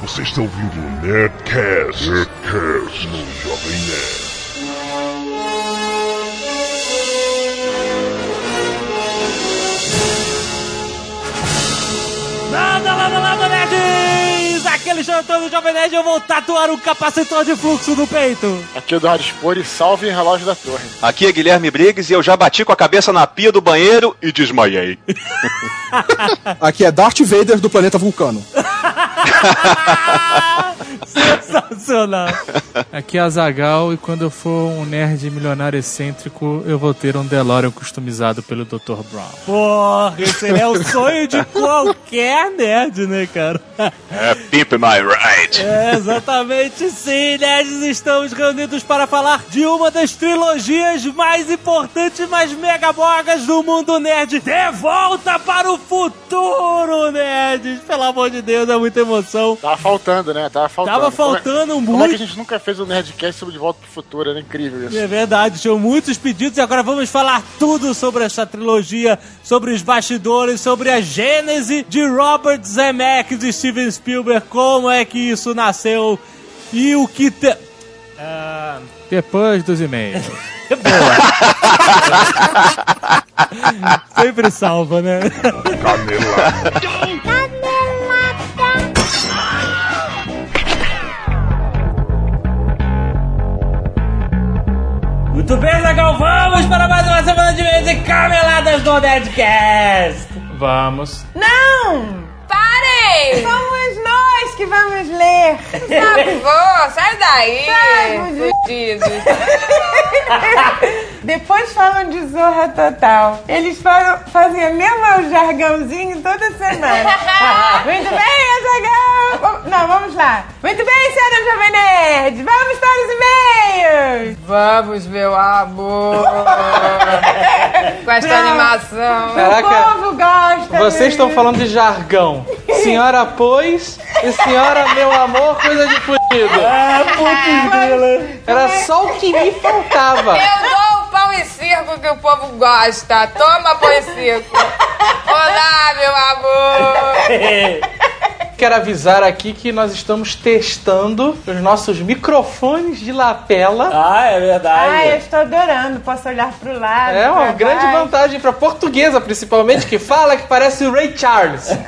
Você está ouvindo o Nerdcast, Nerdcast no Jovem Nerd. Nada, nada, nada, nerds! Aquele chantando do Jovem Nerd, eu vou tatuar um capacitor de fluxo no peito. Aqui é o Eduardo Spor e salve em relógio da torre. Aqui é Guilherme Briggs e eu já bati com a cabeça na pia do banheiro e desmaiei. Aqui é Darth Vader do planeta Vulcano. Sensacional. Aqui é a Zagal e quando eu for um nerd milionário excêntrico, eu vou ter um DeLorean customizado pelo Dr. Brown. Porra, esse é o sonho de qualquer nerd, né, cara? É Ride. É, exatamente sim, nerds, estamos reunidos para falar de uma das trilogias mais importantes, mais megabogas do mundo nerd. De volta para o futuro, nerds! Pelo amor de Deus, é muita emoção. Tava faltando, né? Tava faltando. Tava Como é- faltando Como é que a muito. gente nunca fez o Nerdcast sobre De Volta pro Futuro? Era incrível isso. É verdade, tinham muitos pedidos e agora vamos falar tudo sobre essa trilogia, sobre os bastidores, sobre a gênese de Robert Zemeckis e Steven Spielberg, como é que isso nasceu e o que te... Ah, Depois dos e-mails. boa. Sempre salva, né? Canelada. Muito bem, Zagal, vamos para mais uma semana de mês de cameladas do Nerdcast. Vamos. Não! Somos nós que vamos ler. Sabe, vô, sai daí! Sai, fudidos. Depois falam de Zorra Total. Eles falam, fazem o mesmo jargãozinho toda semana. Muito bem, Azaghal! Vam- Não, vamos lá. Muito bem, senhora Jovem Nerd. Vamos para os e-mails. Vamos, meu amor! Com esta Não. animação. Caraca, o povo gosta. Vocês estão falando de jargão. Senhora pois e senhora meu amor, coisa de fudido. Ah, putz, grila. Era só o que me faltava. Eu dou o pão e circo que o povo gosta. Toma pão e circo. Olá, meu amor! Quero avisar aqui que nós estamos testando os nossos microfones de lapela. Ah, é verdade. Ai, eu estou adorando. Posso olhar pro lado. É uma pra grande baixo. vantagem pra portuguesa, principalmente, que fala que parece o Ray Charles.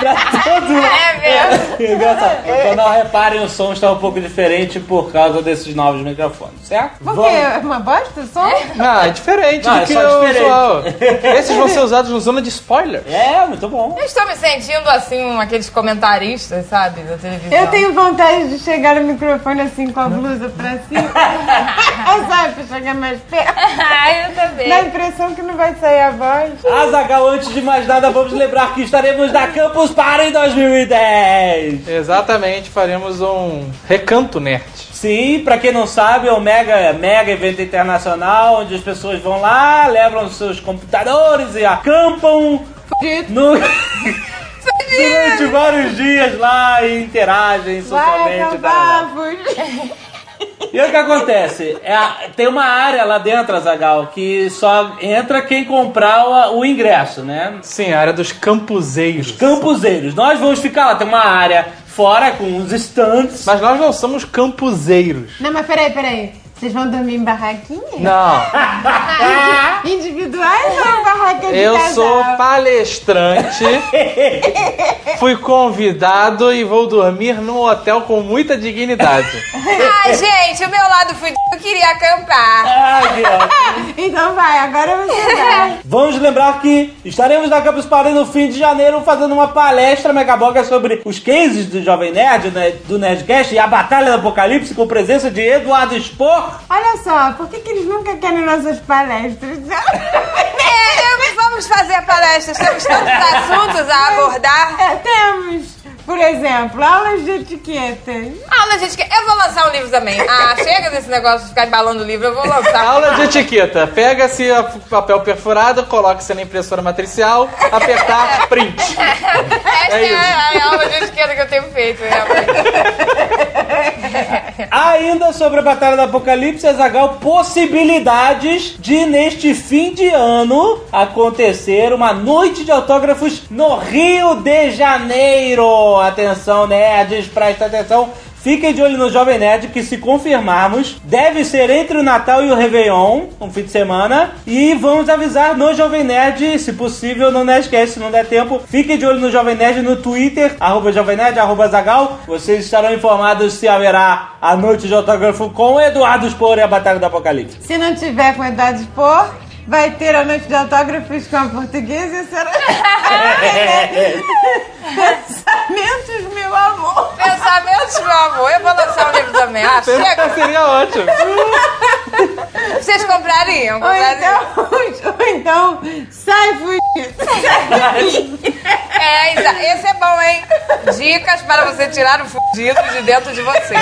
É mesmo. Engraçado. Então não reparem, o som está um pouco diferente por causa desses novos microfones, certo? Por quê? É uma bosta o som? Não, é diferente Não, do é que só o diferente. usual. Esses vão ser usados no zona de spoiler. É, muito bom. Eu estou me sentindo assim, um, aqueles comentaristas, sabe, da televisão. Eu tenho vontade de chegar no microfone assim com a blusa pra cima. Sabe, pra chegar mais perto. Ah, eu também. Dá a impressão que não vai sair a voz. Azagal, antes de mais nada, vamos lembrar que estaremos na Campus Party em 2010. Exatamente, faremos um recanto nerd. Sim, pra quem não sabe, é um mega, mega evento internacional onde as pessoas vão lá, levam os seus computadores e acampam no... durante vários dias lá e interagem Vai socialmente. acabar, fugiu. E o que acontece? É a- tem uma área lá dentro, Azagal, que só entra quem comprar o, o ingresso, né? Sim, a área dos campuseiros. Campuseiros. Nós vamos ficar lá, tem uma área fora com uns stands. Mas nós não somos campuseiros. Não, mas peraí, peraí. Vocês vão dormir em barraquinha? Não, Individuais ou em barraca de eu casal? sou palestrante, fui convidado e vou dormir num hotel com muita dignidade. Ai, gente, o meu lado fudido queria acampar. Ai, que ótimo. Então vai, agora você vai. Vamos lembrar que estaremos na Campus Party no fim de janeiro fazendo uma palestra megaboga sobre os cases do Jovem Nerd, né, do Nerdcast e a Batalha do Apocalipse com presença de Eduardo Spor. Olha só, por que, que eles nunca querem nossas palestras? É, vamos fazer a palestra. Temos tantos assuntos a abordar. É, temos, por exemplo, aulas de etiqueta. Aula, gente, eu vou lançar um livro também. Ah, chega desse negócio de ficar embalando o livro, eu vou lançar. Aula de etiqueta. Pega-se o papel perfurado, coloque-se na impressora matricial, apertar print. Essa é, É isso. a, aula de esquerda que eu tenho feito, realmente. Ainda sobre a Batalha do Apocalipse, Azagal, possibilidades de neste fim de ano acontecer uma noite de autógrafos no Rio de Janeiro. Atenção, nerds, presta atenção. Fiquem de olho no Jovem Nerd, que se confirmarmos, deve ser entre o Natal e o Réveillon, um fim de semana. E vamos avisar no Jovem Nerd, se possível, no Nerdcast, se não der tempo. Fiquem de olho no Jovem Nerd no Twitter, arroba Jovem Nerd, arroba Zagal. Vocês estarão informados se haverá a noite de autógrafo com Eduardo Spor e a Batalha do Apocalipse. Se não tiver com de expor, vai ter a noite de autógrafos com a portuguesa e será. Pensamentos, meu amor. Pensamentos, meu amor. Eu vou lançar um livro também. Ah, chega. Seria ótimo. Vocês comprariam? Ou comprariam. então, ou então sai fugido. É, esse é bom, hein? Dicas para você tirar o fudido de dentro de você.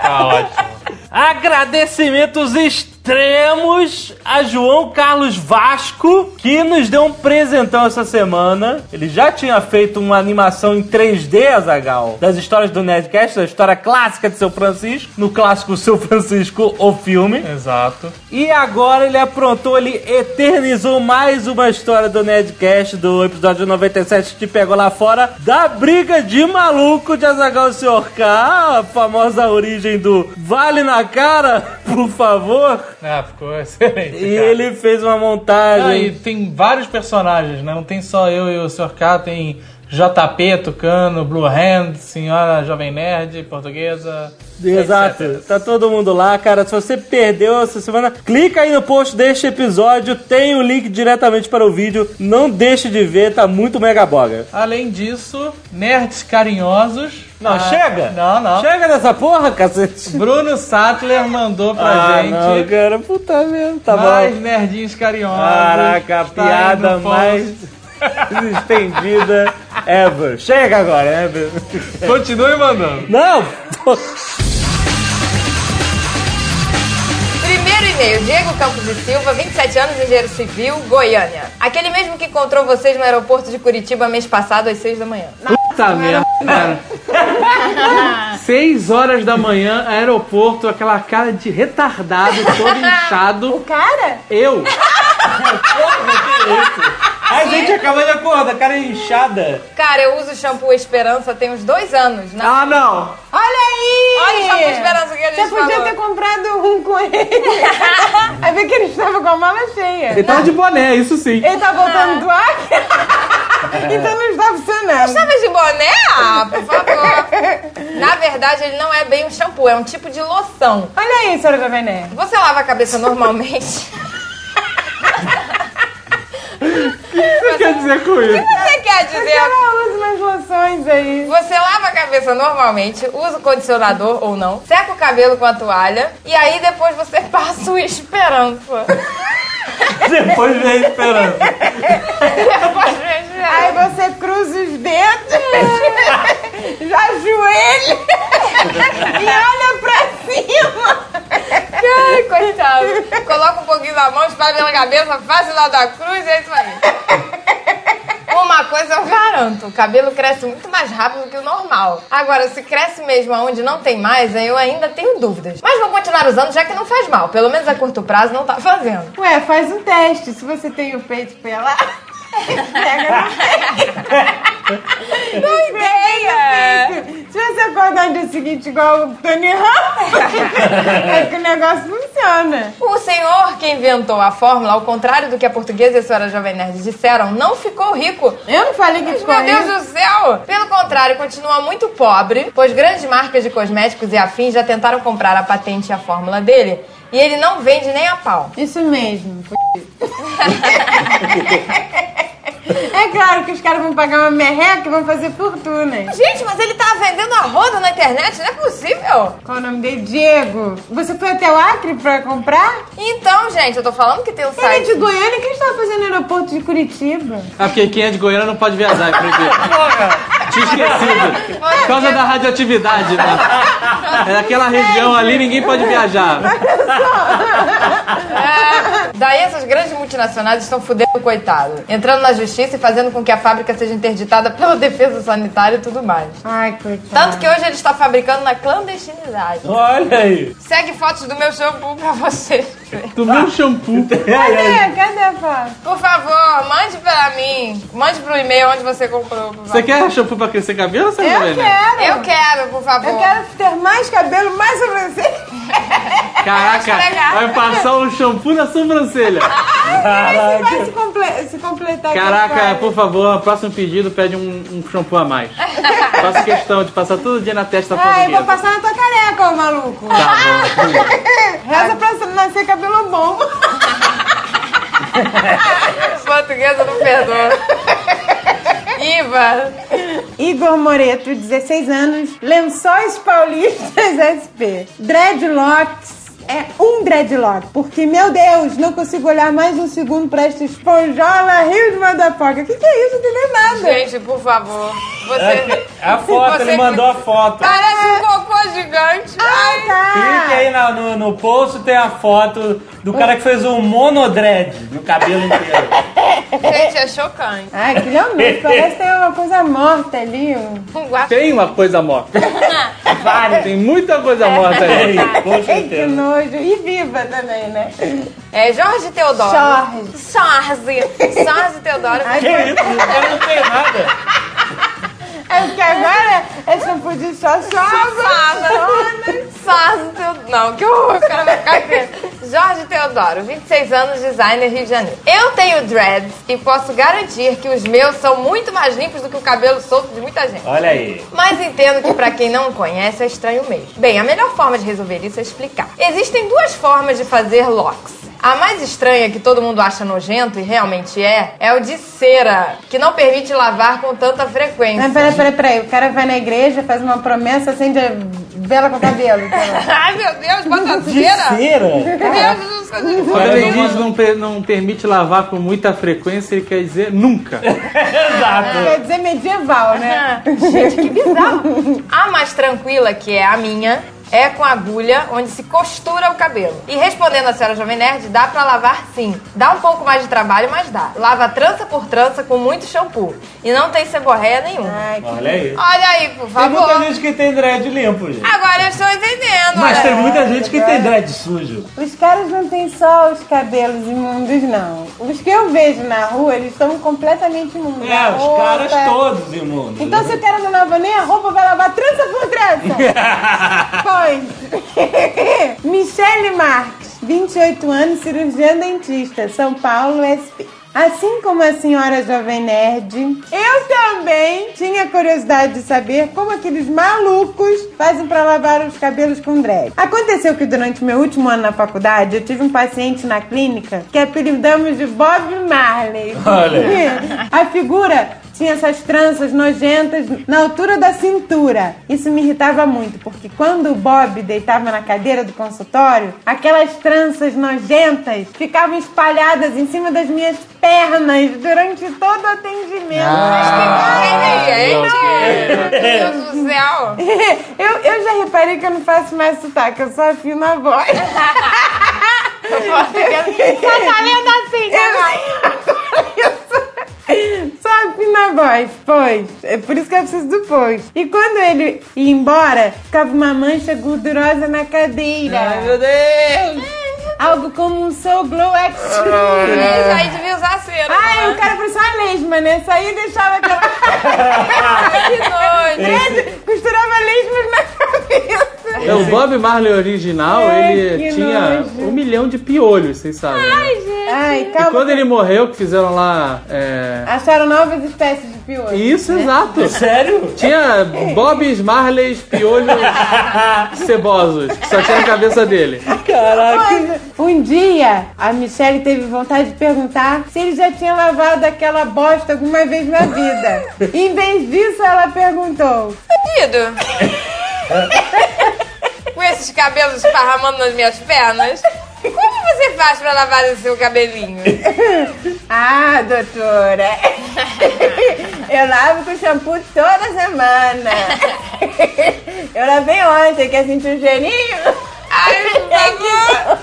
Tá ótimo. Agradecimentos extremos a João Carlos Vasco, que nos deu um presentão essa semana. Ele já tinha feito uma animação em 3D, Azagal, das histórias do Nerdcast, da história clássica de Seu Francisco, no clássico Seu Francisco, o filme. Exato. E agora ele aprontou, ele eternizou mais uma história do Nerdcast, do episódio 97 que pegou lá fora, da briga de maluco de Azagal e Sr. K, a famosa origem do Vale na cara, por favor. Ah, ficou excelente. E cara. ele fez uma Ah, e montagem. tem vários personagens, né? Não tem só eu e o Sr. K, tem JP, Tucano, Blue Hand, Senhora Jovem Nerd, Portuguesa. Exato, etc. tá todo mundo lá, cara. Se você perdeu essa semana, clica aí no post deste episódio, tem o link diretamente para o vídeo. Não deixe de ver, tá muito mega boga. Além disso, nerds carinhosos. Não, Ah, chega! Não, não. Chega dessa porra, cacete! Bruno Sattler mandou pra Ah, gente não, cara, puta merda, tá mais bom. nerdinhos carinhosos. Caraca, piada mais estendida ever. Chega agora, ever. Continue mandando. Não! Primeiro e-mail, Diego Campos e Silva, 27 anos, engenheiro civil, Goiânia. Aquele mesmo que encontrou vocês no aeroporto de Curitiba mês passado às 6 da manhã. Puta merda, cara. Seis horas da manhã, aeroporto, aquela cara de retardado, todo inchado. Cara, Eu? A gente acabou de acordar, cara inchada. Cara, eu uso shampoo Esperança tem uns dois anos. né? Ah, não. olha aí! Olha o shampoo Esperança que a gente Você podia falou. ter comprado um com ele. Aí vê que ele estava com a mala cheia. Ele tava de boné, isso sim. Ele tá voltando do ar? então não está funcionando. Chama de boné? Ah, por favor. Na verdade, ele não é bem um shampoo, é um tipo de loção. Olha aí, senhora Jovem Nerd. Você lava a cabeça normalmente. O que você quer dizer com isso? Você quer dizer Ela usa umas loções aí. Você lava a cabeça normalmente, usa o condicionador ou não, seca o cabelo com a toalha e aí depois você passa o esperança. Depois vem a esperança. Depois vem a Aí você cruza os dedos, já ajoelha e olha pra cima. Ai, coitado. Coloca um pouquinho na mão, espalha pela cabeça, faz o sinal da cruz é isso aí. Uma coisa eu garanto, o cabelo cresce muito mais rápido que o normal. Agora, se cresce mesmo aonde não tem mais, aí eu ainda tenho dúvidas. Mas vou continuar usando, já que não faz mal. Pelo menos a curto prazo não tá fazendo. Ué, faz um teste. Se você tem o peito pelado, pega no Boa ideia! Se você acordar no dia seguinte igual o Tony Ramos, é que o negócio funciona. O senhor que inventou a fórmula, ao contrário do que a portuguesa e a senhora Jovem Nerd disseram, não ficou rico. Eu não falei que ficou Meu Deus rico. do céu! Pelo contrário, continua muito pobre, pois grandes marcas de cosméticos e afins já tentaram comprar a patente e a fórmula dele, e ele não vende nem a pau. Isso mesmo. É claro que os caras vão pagar uma merreca e vão fazer fortunas. Gente, mas ele tá vendendo a roda na internet, não é possível! Qual o nome dele? Diego. Você foi até o Acre pra comprar? Então, gente, eu tô falando que tem um Ele é site. de Goiânia, o que ele estava fazendo no aeroporto de Curitiba? Ah, porque quem é de Goiânia não pode viajar, é proibido. Tinha esquecido. Por causa da radioatividade, né? É daquela região ali, ninguém pode viajar. Daí essas grandes multinacionais estão fudendo o coitado, entrando na justiça e fazendo com que a fábrica seja interditada pela defesa sanitária e tudo mais. Ai, coitado. Tanto que hoje ele está fabricando na clandestinidade. Olha aí. Segue fotos do meu shampoo pra você. Do meu shampoo. Cadê? Cadê a foto? Por favor, mande pra mim. Mande pro e-mail onde você comprou. Você quer shampoo pra crescer cabelo ou você Eu vai, né? quero. Eu quero, por favor. Eu quero ter mais cabelo, mais sobrancelha. Caraca, vai passar o shampoo na sobrancelha. Esse vai se, comple- se completar aqui Caraca, por favor, próximo pedido pede um, um shampoo a mais. Faço questão de passar todo dia na testa da Ai, vou passar na tua careca, ô maluco. Tá bom. Reza pra nascer cabelo bom. Portuguesa não perdoa. Iva. Igor Moreto, 16 anos, Lençóis Paulistas SP. Dreadlocks é um dreadlock, porque, meu Deus, não consigo olhar mais um segundo pra esta esponjola Rio de Madapoca. O que, que é isso? Não entendeu nada. Gente, por favor. É Você. A foto, Você- ele mandou a foto. Parece um cocô gigante. Ai. Tá. Clique aí na- no, no post, tem a foto do cara que fez um monodread no cabelo inteiro. Gente, é chocante. Ai, que realmente, parece que tem uma coisa morta ali. um-. Tem uma coisa morta. Várias. Tem muita coisa morta aí. Com certeza. Nojo. E viva também, né? É Jorge Teodoro. Jorge. Jorge. Jorge Teodoro. Ai, Que isso? Eu não tenho nada. É porque agora é shampoo de xoxó. Jorge Teodoro. Não, que horror. O cara vai ficar. Jorge Teodoro, 26 anos, designer Rio de Janeiro. Eu tenho dreads e posso garantir que os meus são muito mais limpos do que o cabelo solto de muita gente. Olha aí. Mas entendo que pra quem não conhece é estranho mesmo. Bem, a melhor forma de resolver isso é explicar. Existem duas formas de fazer locks. A mais estranha, que todo mundo acha nojento e realmente é, é o de cera, que não permite lavar com tanta frequência. Não, peraí, peraí, peraí. O cara vai na igreja, faz uma promessa, acende a vela com cabelo. Ai, meu Deus, bota De cera! cera. Meu Deus. Quando ele diz não, per- não permite lavar com muita frequência, ele quer dizer nunca. Exato. Quer dizer medieval, né? Gente, que bizarro. A mais tranquila, que é a minha, é com agulha, onde se costura o cabelo. E respondendo a senhora Jovem Nerd, dá pra lavar sim. Dá um pouco mais de trabalho, mas dá. Lava trança por trança com muito shampoo. E não tem seborreia nenhuma. Ai, que... Olha aí. Olha aí, por Tem muita favor. gente que tem dread limpo, gente. Agora eu estou entendendo. Mas tem muita gente que tem dread sujo. Os caras não têm só os cabelos imundos, não. Os que eu vejo na rua, eles estão completamente imundos. É, A os roupa- caras todos imundos. Então se o cara não lava nem a roupa, vai lavar trança por trança. pois. Michele Marques, 28 anos, cirurgiã dentista, São Paulo, SP. Assim como a senhora Jovem Nerd, eu também tinha curiosidade de saber como aqueles malucos fazem pra lavar os cabelos com dread. Aconteceu que durante meu último ano na faculdade, eu tive um paciente na clínica que apelidamos de Bob Marley. Olha. A figura tinha essas tranças nojentas na altura da cintura. Isso me irritava muito, porque quando o Bob deitava na cadeira do consultório, aquelas tranças nojentas ficavam espalhadas em cima das minhas pernas durante todo o atendimento. É, Meu Deus do céu. Eu, eu já reparei que eu não faço mais sotaque, eu só afino a voz. Só tá lendo assim, cara. Só afino a voz, pois. É por isso que eu preciso do pois. E quando ele ia embora, ficava uma mancha gordurosa na cadeira. Ai, meu Deus! Algo como um Soul Glow Extreme. Isso aí devia usar cera. Ai, né? o cara parecia uma lesma, né? Saía e deixava aquela... que nojo. Costurava lesmas na cabeça. É, o Bob Marley original, Ai, ele tinha nojo. um milhão de piolhos, vocês sabem. né? Ai, E calma. quando ele morreu, que fizeram lá. É... Acharam novas espécies de piolho. Isso, exato. Sério? Tinha Bobs, Marleys, piolhos cebosos, que só tinha na cabeça dele. Olha, Um dia, a Michelle teve vontade de perguntar se ele já tinha lavado aquela bosta alguma vez na vida. Em vez disso, ela perguntou: Querido. Com esses cabelos esparramando nas minhas pernas. Como você faz pra lavar o seu cabelinho? Ah, doutora, eu lavo com shampoo toda semana. Eu lavei ontem, quer sentir o cheirinho? Ai, por favor.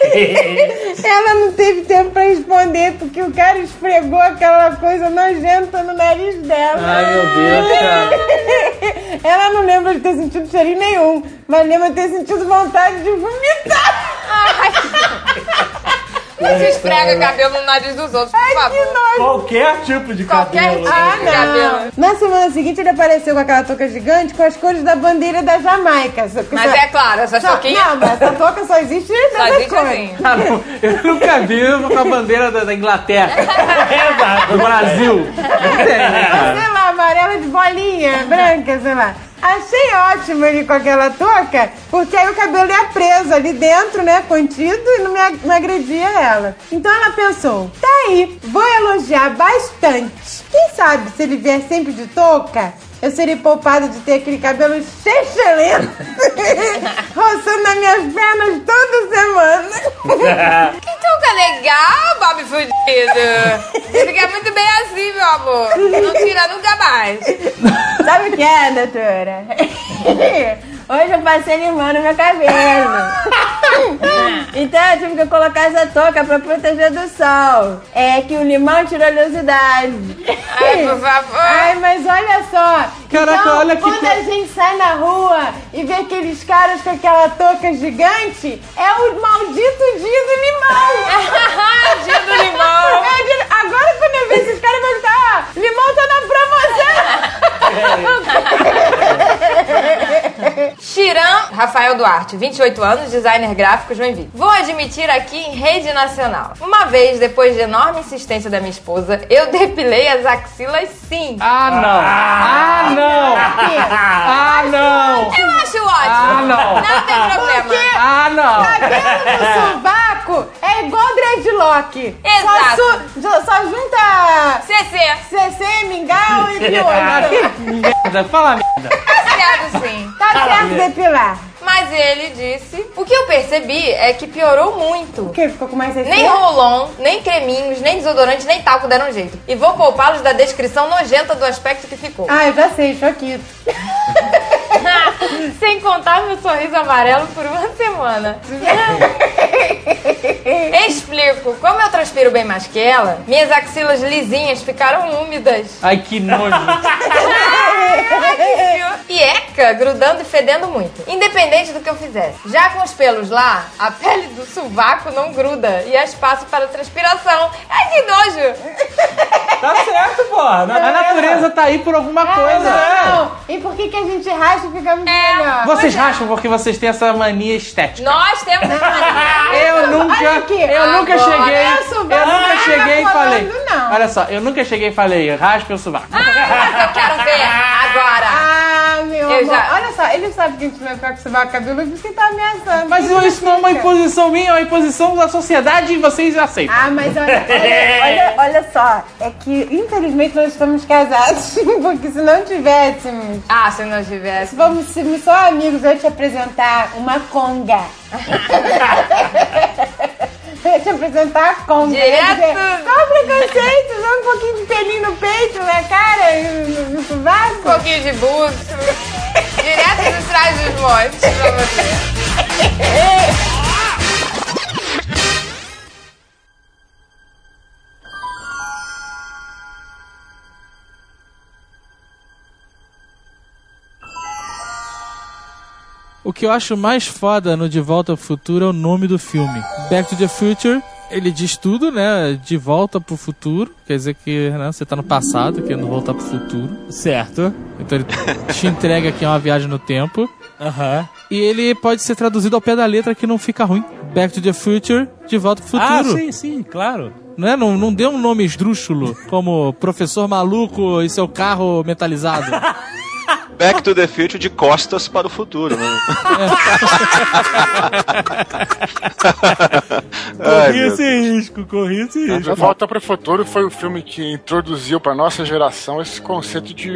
Ela não teve tempo pra responder porque o cara esfregou aquela coisa nojenta no nariz dela. Ai, meu Deus, cara. Ela não lembra de ter sentido cheirinho nenhum, mas lembra de ter sentido vontade de vomitar. Não se esfrega cabelo no nariz dos outros, por Que favor. nojo. Qualquer tipo de Qualquer cabelo. tipo Ah, de cabelo. não. Na semana seguinte ele apareceu com aquela touca gigante com as cores da bandeira da Jamaica. Só que Mas só- é claro, essa só- choquinha Não, mas essa touca só existe só existe cores. assim. Ah, não, eu nunca vi com a bandeira da, da Inglaterra. Do Brasil. Não tem, né, cara? Sei lá, amarela de bolinha, branca, sei lá. Achei ótimo ele com aquela touca, porque aí o cabelo ia preso ali dentro, né, contido, e não, me, agredia ela. Então ela pensou, tá aí, vou elogiar bastante. Quem sabe se ele vier sempre de touca, eu serei poupada de ter aquele cabelo chechelento, roçando nas minhas pernas toda semana. Que touca legal, Bob Fudido. Você fica muito bem assim, meu amor. Não tira nunca mais. Sabe o que é, doutora? Hoje eu passei limando meu cabelo. então eu tive que colocar essa touca pra proteger do sol. É que o limão tira a oleosidade. Ai, por favor. Ai, mas olha só. Caraca, então, olha que quando a gente sai na rua e vê aqueles caras com aquela touca gigante, é o maldito dia do limão. Dia do limão. É o dia- Agora quando eu ver esses caras, eu vou limão tá na promoção. Chiran Rafael Duarte, 28 anos, designer gráfico, Joinville. Vou admitir aqui em rede nacional. Uma vez, depois de enorme insistência da minha esposa, eu depilei as axilas sim. Ah, não. Ah, não. Ah, não. Eu acho ótimo. Ah, não. Não tem problema. Ah, não. Cabelo no sovaco é igual dreadlock. Exato. Só, su- só- junta CC, CC, mingau e piolho. que merda. Fala merda. certo sim. Tá certo depilar. Mas ele disse, o que eu percebi é que piorou muito. O que? Ficou com mais? Nem rolon, nem creminhos, nem desodorante, nem talco deram jeito. E vou poupá-los da descrição nojenta do aspecto que ficou. Ah, eu já sei, choquito. Sem contar meu sorriso amarelo por uma semana. Explico. Como eu transpiro bem mais que ela, minhas axilas lisinhas ficaram úmidas. Ai, que nojo. E eca, grudando e fedendo muito. Independente do que eu fizesse. Já com os pelos lá, a pele do sovaco não gruda e há espaço para transpiração. Ai, que nojo! Tá certo, porra. A natureza tá aí por alguma coisa. Não, e por que, que a gente racha e fica muito É. melhor? Vocês racham porque vocês têm essa mania estética. Nós temos Eu nunca, Olha aqui. eu nunca cheguei, é sovaco, eu nunca cheguei e falei. não. Olha só, eu nunca cheguei e falei, raspe o sovaco. Mas eu quero ver agora. Ah, meu Eu amor. já- Olha só, ele sabe que a gente vai ficar com esse sovaco cabeludo, por isso que tá ameaçando. Mas Por isso não é uma imposição minha, é uma imposição da sociedade e vocês aceitam. Ah, mas olha, olha, olha, olha só, é que infelizmente nós estamos casados, porque se não tivéssemos, Ah, se não tivesse. se vamos ser só amigos, eu te apresentar uma conga. Te apresentar. Eu ia Direto. dizer, Qual o preconceito? Dá um pouquinho de pelinho no peito, na cara, e no, no Um pouquinho de buço. Direto de trás dos montes pra você. O que eu acho mais foda no De Volta ao Futuro é o nome do filme. Back to the Future, ele diz tudo, né? De volta pro futuro. Quer dizer que né, você tá no passado, querendo voltar pro futuro. Certo. Então ele te entrega é uma viagem no tempo. Aham. E ele pode ser traduzido ao pé da letra que não fica ruim. Back to the Future, de volta pro Ah, futuro. sim, sim, claro. Né? Não, não dê um nome esdrúxulo, como Professor Maluco e seu carro metalizado. Back to the Future de costas para o futuro, né? Corri esse risco, corri esse De risco. Volta para o Futuro foi o filme que introduziu para nossa geração esse conceito de,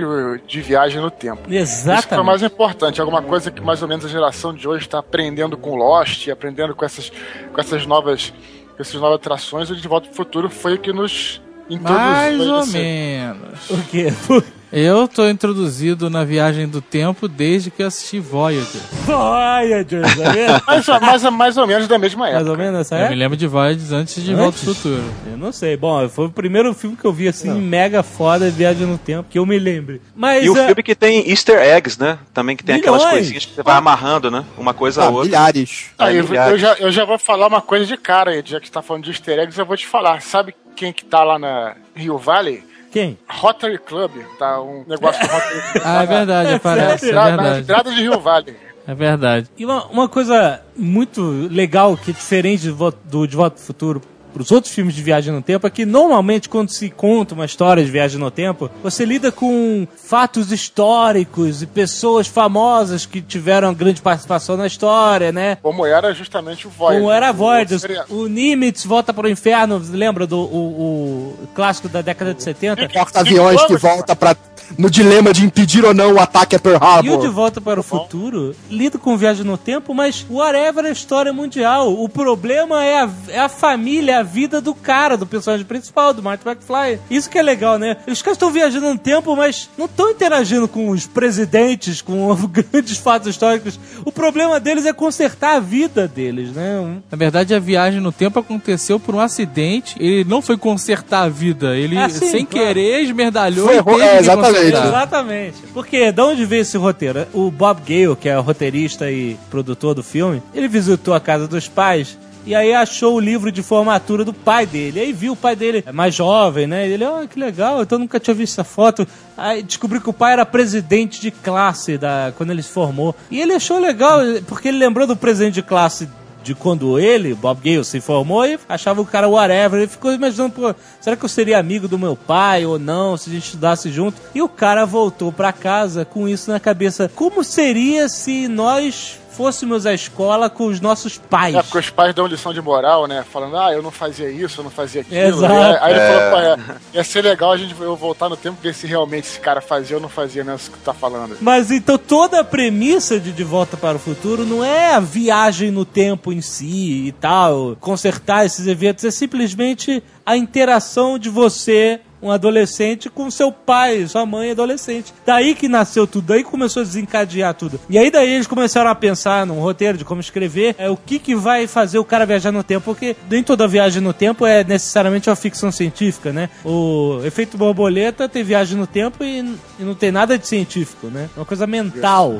de viagem no tempo. Isso que foi o Exatamente. mais importante, alguma coisa que mais ou menos a geração de hoje está aprendendo com Lost, aprendendo com essas, com essas novas, com essas novas atrações. O De Volta para o Futuro foi o que nos introduziu. Mais ou nesse- menos. O quê? Por- Eu tô introduzido na viagem do tempo desde que eu assisti Voyager. Voyager, vendo? Mais, mais, mais ou menos da mesma época. Mais ou menos essa Eu me época? lembro de Voyager antes de Volta ao? Futuro. Eu não sei. Bom, foi o primeiro filme que eu vi assim, mega foda, Viagem no Tempo, que eu me lembre. Mas E o é, filme que tem easter eggs, né? Também que tem aquelas Milhões. coisinhas que você vai amarrando, né? Uma coisa a Ah, outra. milhares. Aí, eu, milhares. eu já, eu já vou falar uma coisa de cara aí, já que você tá falando de easter eggs, eu vou te falar. Sabe quem que tá lá na Rio Valley? Quem? Rotary Club. Tá um negócio do Rotary Club. Ah, é verdade, aparece, é verdade. entrada de Rio Valley. É verdade. E uma, uma coisa muito legal, que é diferente do De Volta pro Futuro para os outros filmes de viagem no tempo, é que normalmente quando se conta uma história de viagem no tempo, você lida com fatos históricos e pessoas famosas que tiveram grande participação na história, né? Como era justamente o Voyager. Como era O Voyager, seriado. o Nimitz volta para o inferno, lembra do o, o clássico da década de 70? Porta-aviões que volta pra, no dilema de impedir ou não o ataque a Pearl E o De Harbor. Volta para o Futuro lida com viagem no tempo, mas whatever é a história mundial. O problema é a, é a família, a vida do cara, do personagem principal, do Martin McFly. Isso que é legal, né? Os caras estão viajando no tempo, mas não estão interagindo com os presidentes, com grandes fatos históricos. O problema deles é consertar a vida deles, né? Na verdade, a viagem no tempo aconteceu por um acidente. Ele não foi consertar a vida. Ele, Ah, sim, sem claro. querer, esmerdalhou Foi e teve é, que exatamente. Exatamente. Porque de onde veio esse roteiro? O Bob Gale, que é roteirista e produtor do filme, ele visitou a casa dos pais. E aí achou o livro de formatura do pai dele. Aí viu o pai dele mais jovem, né? Ele, ó, que legal, então nunca tinha visto essa foto. Aí descobriu que o pai era presidente de classe da, quando ele se formou. E ele achou legal, porque ele lembrou do presidente de classe de quando ele, Bob Gale, se formou e achava o cara whatever. Ele ficou imaginando, pô, será que eu seria amigo do meu pai ou não, se a gente estudasse junto? E o cara voltou pra casa com isso na cabeça. Como seria se nós fôssemos à escola com os nossos pais? É, porque os pais dão lição de moral, né? Falando, ah, eu não fazia isso, eu não fazia aquilo. Exato. E Aí, ele falou, pô, é, ia ser legal a gente eu voltar no tempo e ver se realmente esse cara fazia ou não fazia mesmo isso que tu tá falando. Mas então toda a premissa de De Volta para o Futuro não é a viagem no tempo em si e tal, consertar esses eventos, é simplesmente a interação de você, um adolescente, com seu pai, sua mãe adolescente. Daí que nasceu tudo, daí começou a desencadear tudo. E aí daí eles começaram a pensar num roteiro de como escrever, é o que que vai fazer o cara viajar no tempo, porque nem toda viagem no tempo é necessariamente uma ficção científica, né? O efeito borboleta tem viagem no tempo e, e não tem nada de científico, né? É uma coisa mental.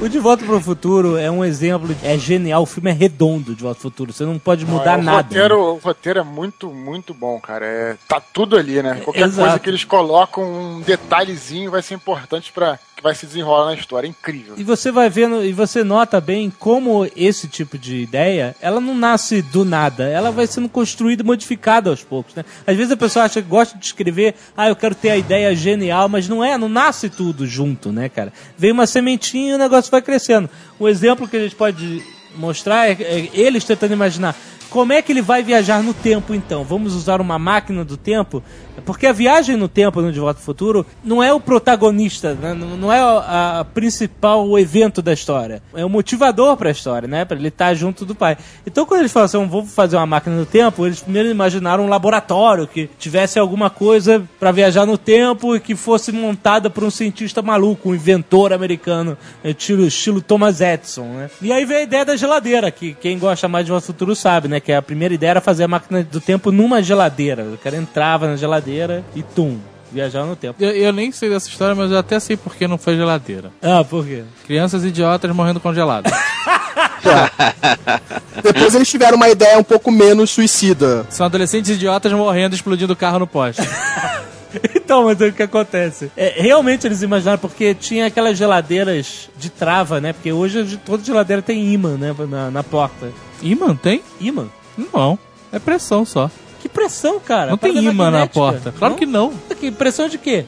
O De Volta para o Futuro é um exemplo, de- é genial, o filme é redondo de Volta para o Futuro, você não pode mudar o nada. Roteiro, O roteiro é muito, muito bom, cara. É, tá tudo ali, né? Qualquer Exato. coisa que eles colocam, um detalhezinho vai ser importante para que vai se desenrolar na história. É incrível. E você vai vendo, e você nota bem como esse tipo de ideia, ela não nasce do nada, ela vai sendo construída e modificada aos poucos, né? Às vezes a pessoa acha que gosta de escrever, ah, eu quero ter a ideia genial, mas não é, não nasce tudo junto, né, cara? Vem uma sementinha e o negócio vai crescendo. Um exemplo que a gente pode mostrar é, é eles tentando imaginar como é que ele vai viajar no tempo, então? Vamos usar uma máquina do tempo? Porque a viagem no tempo no De Volta ao Futuro não é o protagonista, né? não é a, principal evento da história. É o motivador para a história, né? Para ele estar junto do pai. Então, quando eles falam assim, vamos fazer uma máquina do tempo, eles primeiro imaginaram um laboratório que tivesse alguma coisa para viajar no tempo e que fosse montada por um cientista maluco, um inventor americano, estilo, estilo Thomas Edison, né? E aí veio a ideia da geladeira, que quem gosta mais de Volta ao Futuro sabe, né? Que a primeira ideia era fazer a máquina do tempo numa geladeira. O cara entrava na geladeira e tum, viajava no tempo. Eu, eu nem sei dessa história, mas eu até sei por que não foi geladeira. Ah, por quê? Crianças idiotas morrendo congeladas. Depois eles tiveram uma ideia um pouco menos suicida. São adolescentes idiotas morrendo explodindo o carro no poste. Então, mas aí o que acontece? É, realmente eles imaginaram, porque tinha aquelas geladeiras de trava, né? Porque hoje toda geladeira tem imã, né? Na, na porta. Imã tem? Imã? Não. É pressão só. Pressão, cara? Não tem imã na porta. Claro que não. Que pressão de quê?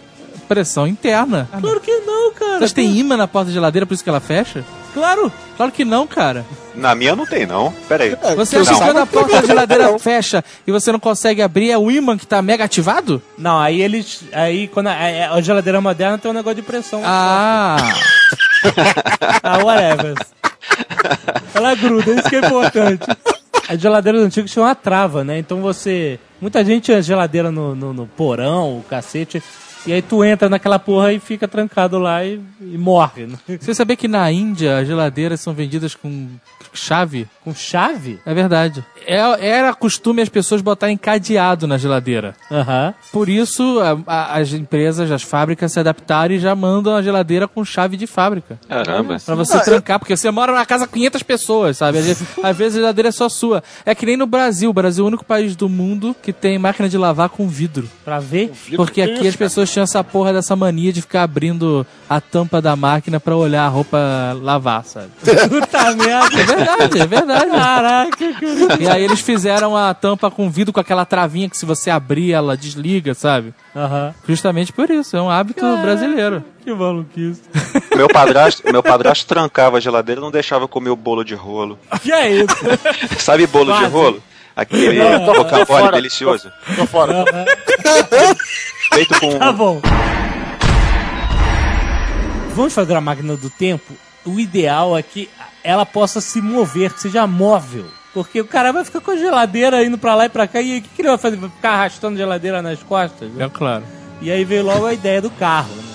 Pressão interna. Claro que não, cara. Vocês têm imã na porta da geladeira, por isso que ela fecha? Claro. Claro que não, cara. Na minha não tem, não. Pera aí. Você acha que quando a não porta da geladeira não. fecha e você não consegue abrir, é o imã que tá mega ativado? Não, aí eles. Aí quando a, a- a geladeira moderna tem um negócio de pressão. Ah! Ah, whatever. Ela gruda, isso que é importante. As geladeiras antigas tinham uma trava, né? Então você. Muita gente tinha geladeira no, no, no porão, o cacete. E aí tu entra naquela porra e fica trancado lá e, e morre. né? Você sabia que na Índia as geladeiras são vendidas com chave? Com chave? É verdade. É- Era costume as pessoas botarem cadeado na geladeira. Aham. Por isso, a- a- as empresas, as fábricas se adaptaram e já mandam a geladeira com chave de fábrica. Caramba. Pra você trancar, porque você mora na casa com 500 pessoas, sabe? Às vezes, às vezes a geladeira é só sua. É que nem no Brasil. O Brasil é o único país do mundo que tem máquina de lavar com vidro. Pra ver? Porque aqui as pessoas tinham essa porra dessa mania de ficar abrindo a tampa da máquina pra olhar a roupa lavar, sabe? Puta merda. É verdade, é verdade. Caraca, cara. E aí eles fizeram a tampa com vidro com aquela travinha que se você abrir ela desliga, sabe? Aham. Justamente por isso, é um hábito brasileiro. Que maluquice. Meu padrasto, meu padrasto trancava a geladeira e não deixava comer o bolo de rolo. Que é isso? Sabe bolo de Quase. rolo? Aquele Não, tô- tô rocambole fora. delicioso. Tô fora. Feito com Tá bom. Vamos fazer a máquina do tempo? O ideal é que ela possa se mover, que seja móvel. Porque o cara vai ficar com a geladeira indo pra lá e pra cá. E o que, que ele vai fazer? Vai ficar arrastando geladeira nas costas? É claro. E aí veio logo a ideia do carro. Né?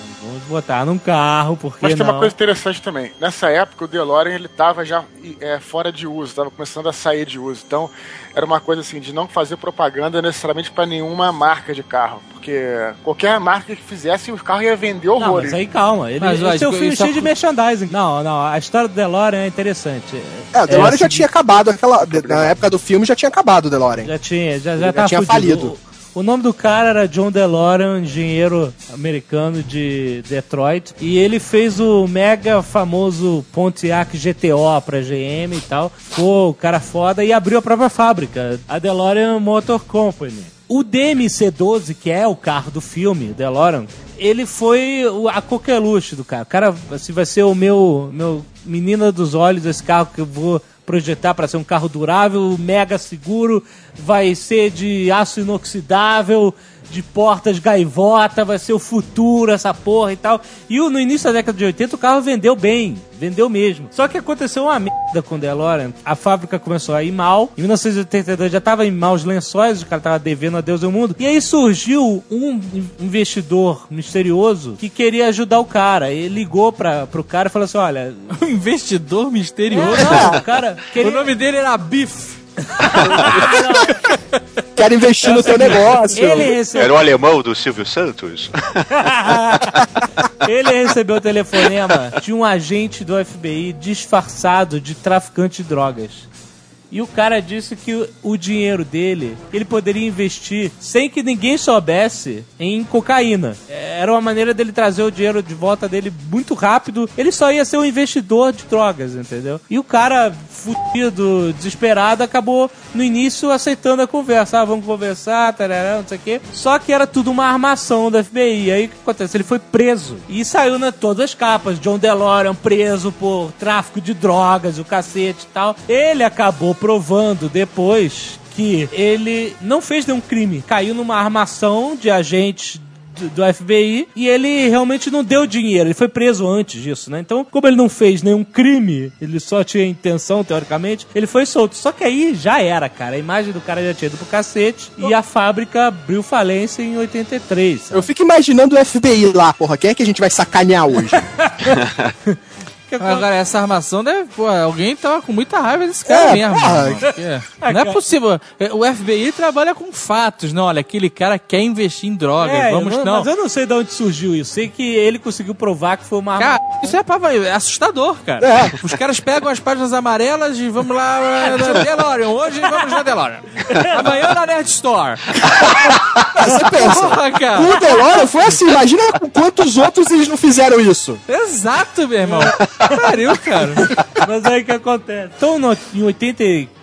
Botar num carro, porque Mas tem não? uma coisa interessante também. Nessa época, o DeLorean ele tava já é, fora de uso, tava começando a sair de uso. Então, era uma coisa assim de não fazer propaganda necessariamente para nenhuma marca de carro, porque qualquer marca que fizesse, o carro ia vender Não, horrores. mas aí calma. Ele, Mas, esse é o lógico, filme isso cheio é- de merchandising. Não, não. A história do DeLorean é interessante. É, o DeLorean É, já tinha acabado. Aquela, na época do filme já tinha acabado o DeLorean. Já tinha, já, já, já tava tinha fudido. falido. O, nome do cara era John DeLorean, engenheiro americano de Detroit. E ele fez o mega famoso Pontiac GTO pra GM e tal. Ficou o cara foda e abriu a própria fábrica, a DeLorean Motor Company. O DMC-12, que é o carro do filme, DeLorean, ele foi a coqueluche do cara. O cara assim, vai ser o meu, meu menina dos olhos, esse carro que eu vou projetar para ser um carro durável, mega seguro, vai ser de aço inoxidável, de portas gaivota, vai ser o futuro, essa porra e tal. E no início da década de 80 o carro vendeu bem, vendeu mesmo. Só que aconteceu uma merda com o DeLorean. A fábrica começou a ir mal. Em 1982 já tava em maus lençóis, o cara tava devendo a Deus e o mundo. E aí surgiu um investidor misterioso que queria ajudar o cara. Ele ligou pra, pro cara e falou assim: olha. Um investidor misterioso. Não, o cara. Queria... O nome dele era Biff. Quero investir no teu negócio. Ele recebeu. Era o alemão do Silvio Santos? Ele recebeu o telefonema de um agente do FBI disfarçado de traficante de drogas. E o cara disse que o- dinheiro dele ele poderia investir sem que ninguém soubesse em cocaína. Era uma maneira dele trazer o dinheiro de volta dele muito rápido. Ele só ia ser um investidor de drogas, entendeu? E o cara, fudido, desesperado, acabou no início aceitando a conversa. Ah, vamos conversar, tarará, não sei o quê. Só que era tudo uma armação da FBI. Aí o que acontece? Ele foi preso. E saiu na todas as capas. John DeLorean preso por tráfico de drogas, o cacete e tal. Ele acabou provando depois que ele não fez nenhum crime. Caiu numa armação de agentes do, FBI e ele realmente não deu dinheiro. Ele foi preso antes disso, né? Então, como ele não fez nenhum crime, ele só tinha intenção, teoricamente, ele foi solto. Só que aí já era, cara. A imagem do cara já tinha ido pro cacete e a fábrica abriu falência em 83. sabe? Eu fico imaginando o FBI lá, porra. Quem é que a gente vai sacanear hoje? Agora, essa armação deve. Pô, alguém tava com muita raiva desse cara É, mesmo. porra. irmão, porque não é possível. O FBI trabalha com fatos, não. Olha, aquele cara quer investir em drogas. É, vamos eu não. Mas eu não sei de onde surgiu isso. Sei que ele conseguiu provar que foi uma Cara, isso é, pava- é assustador, cara. É. Os caras pegam as páginas amarelas e vamos lá na DeLorean. Hoje vamos na DeLorean. Amanhã na Nerd Store. Você pensa. Porra, cara. O DeLorean foi assim, imagina com quantos outros eles não fizeram isso. Exato, meu irmão. Pariu, cara. Mas aí o que acontece? Então, no, em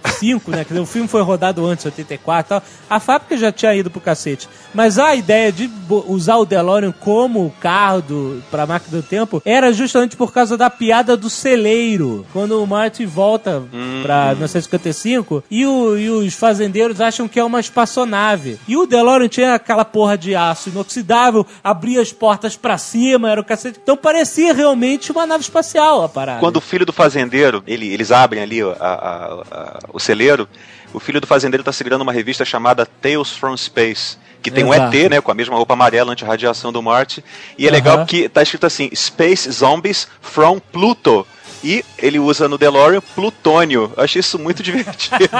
85, né? Quer dizer, o filme foi rodado antes, 84 e tal. A fábrica já tinha ido pro cacete. Mas a ideia de usar o DeLorean como carro do, pra máquina do tempo era justamente por causa da piada do celeiro. Quando o Marty volta pra 1955 e, o- e os fazendeiros acham que é uma espaçonave. E o DeLorean tinha aquela porra de aço inoxidável, abria as portas pra cima, era o cacete. Então parecia realmente uma nave espacial a parada. Quando o filho do fazendeiro, ele- eles abrem ali a- a- a- o celeiro, o filho do fazendeiro tá segurando uma revista chamada Tales from Space. Que tem um Exato. ET, né? Com a mesma roupa amarela anti-radiação do Marte. E é Aham. legal que tá escrito assim: Space Zombies from Pluto. E ele usa no DeLorean plutônio. Eu achei isso muito divertido.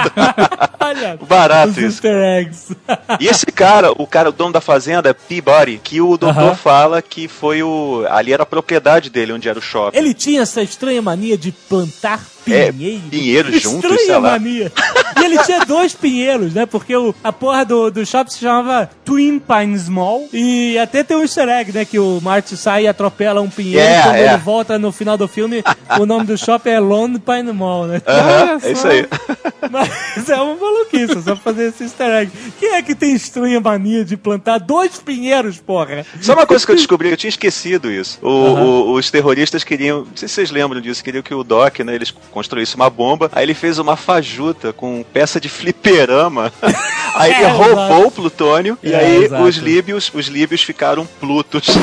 Olha, Barato isso. E esse cara, o cara, o dono da fazenda, é Peabody, que o doutor fala que foi o. Ali era a propriedade dele, onde era o shopping. Ele tinha essa estranha mania de plantar É, pinheiros. pinheiros juntos, Estranha sei lá. mania. E ele tinha dois pinheiros, né? Porque o, a porra do, do shopping se chamava Twin Pines Mall. E até tem um easter egg, né? Que o Marty sai e atropela um pinheiro. É, e quando é. ele volta no final do filme, o nome do shopping é Lone Pine Mall, né? Aham, é isso aí. Mas é uma maluquice, só fazer esse easter egg. Quem é que tem estranha mania de plantar dois pinheiros, porra? Só uma coisa que eu descobri, eu tinha esquecido isso. O- o- os terroristas queriam, não sei se vocês lembram disso, queriam que o Doc, né, eles construíssem uma bomba. Aí ele fez uma fajuta com peça de fliperama. Aí ele É, roubou exato. o plutônio e É, aí exato. os líbios, os líbios ficaram plutos.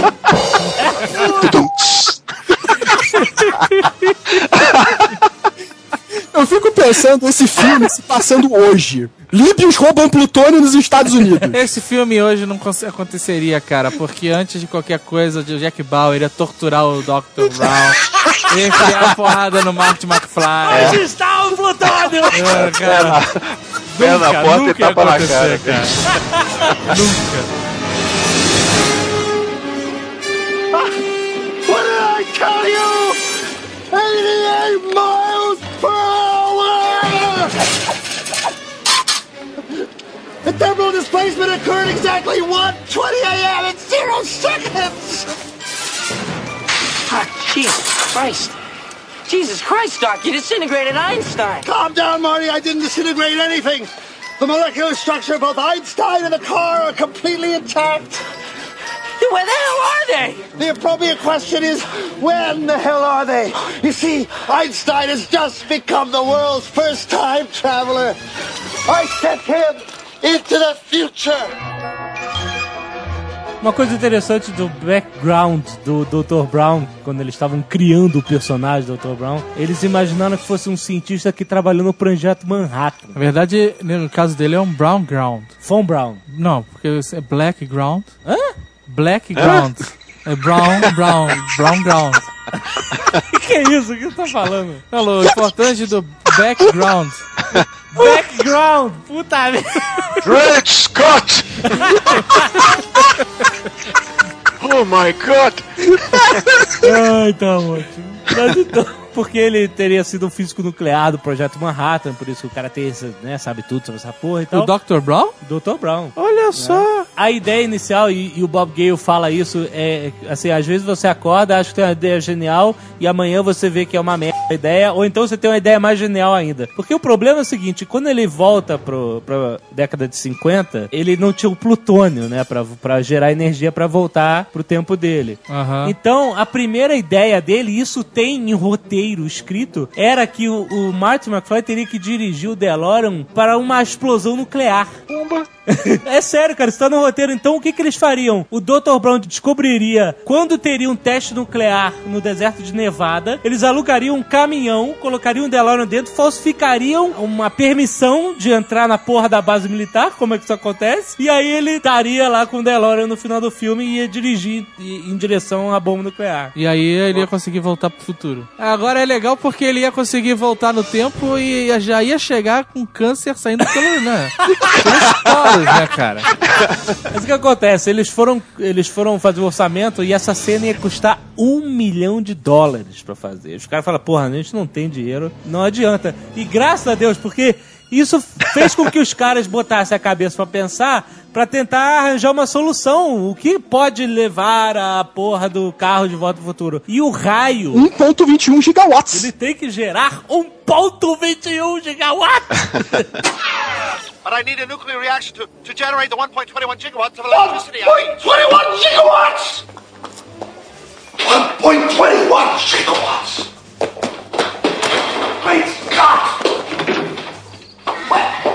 Eu fico pensando esse filme se passando hoje. Líbios roubam plutônio nos Estados Unidos. Esse filme hoje não aconteceria, cara, porque antes de qualquer coisa, o Jack Bauer ia torturar o Dr. Brown, enfiar a porrada no Marty McFly. Onde está o plutônio? É, cara, Pé na porta e tapa na acontecer, cara. nunca. What did I tell you? 88 miles per hour! The thermal displacement occurred exactly 1:20 a.m. in zero seconds. Jesus Christ. Jesus Christ, Doc, you disintegrated Einstein. Calm down, Marty. I didn't disintegrate anything. The molecular structure of both Einstein and the car are completely intact. Where the hell are they? The appropriate question is, when the hell are they? You see, Einstein has just become the world's first time traveler. I sent him into the future. Uma coisa interessante do background do Dr. Brown, quando eles estavam criando o personagem do Dr. Brown, eles imaginaram que fosse um cientista que trabalhou no projeto Manhattan. Na verdade, no caso dele é um brown ground. Von Brown. Não, porque é black ground. Hã? Black ground. É brown, brown, brown ground. O que é isso? O que você tá falando? Falou, o importante do background. Background! Puta merda! Great Scott! oh my god! Ai, tá ótimo. Mas então, porque ele teria sido um físico nuclear do projeto Manhattan, por isso que o cara tem esse, né, sabe tudo sobre essa porra e tal. O Dr. Brown? Dr. Brown. Olha só. A ideia inicial, e, e o Bob Gale fala isso, é assim, às vezes você acorda, acha que tem uma ideia genial, e amanhã você vê que é uma merda a ideia, ou então você tem uma ideia mais genial ainda. Porque o problema é o seguinte, quando ele volta pro, pra década de 50, ele não tinha o plutônio, né, pra, pra gerar energia pra voltar pro tempo dele. Aham. Então, a primeira ideia dele, isso tem em roteiro escrito, era que o, o Martin McFly teria que dirigir o DeLorean para uma explosão nuclear. É sério, cara, isso tá no roteiro. Então, o que, que eles fariam? O Dr. Brown descobriria quando teria um teste nuclear no deserto de Nevada. Eles alugariam um caminhão, colocariam o DeLorean dentro, falsificariam uma permissão de entrar na porra da base militar, como é que isso acontece. E aí ele estaria lá com o DeLorean no final do filme e ia dirigir em direção à bomba nuclear. E aí ele ia conseguir voltar pro futuro. Agora é legal porque ele ia conseguir voltar no tempo e já ia chegar com câncer saindo pelo, né? né, cara? Mas o que acontece? Eles foram, eles foram fazer o orçamento e essa cena ia custar um milhão de dólares pra fazer. Os caras falam, porra, a gente não tem dinheiro, não adianta. E graças a Deus, porque isso fez com que os caras botassem a cabeça pra pensar, pra tentar arranjar uma solução. O que pode levar a porra do carro de volta pro futuro? E o raio, 1.21 gigawatts. ele tem que gerar 1.21 gigawatts. But I need a nuclear reaction to, to generate the 1.21 gigawatts of electricity. 1.21 gigawatts! 1.21 gigawatts! Great Scott! What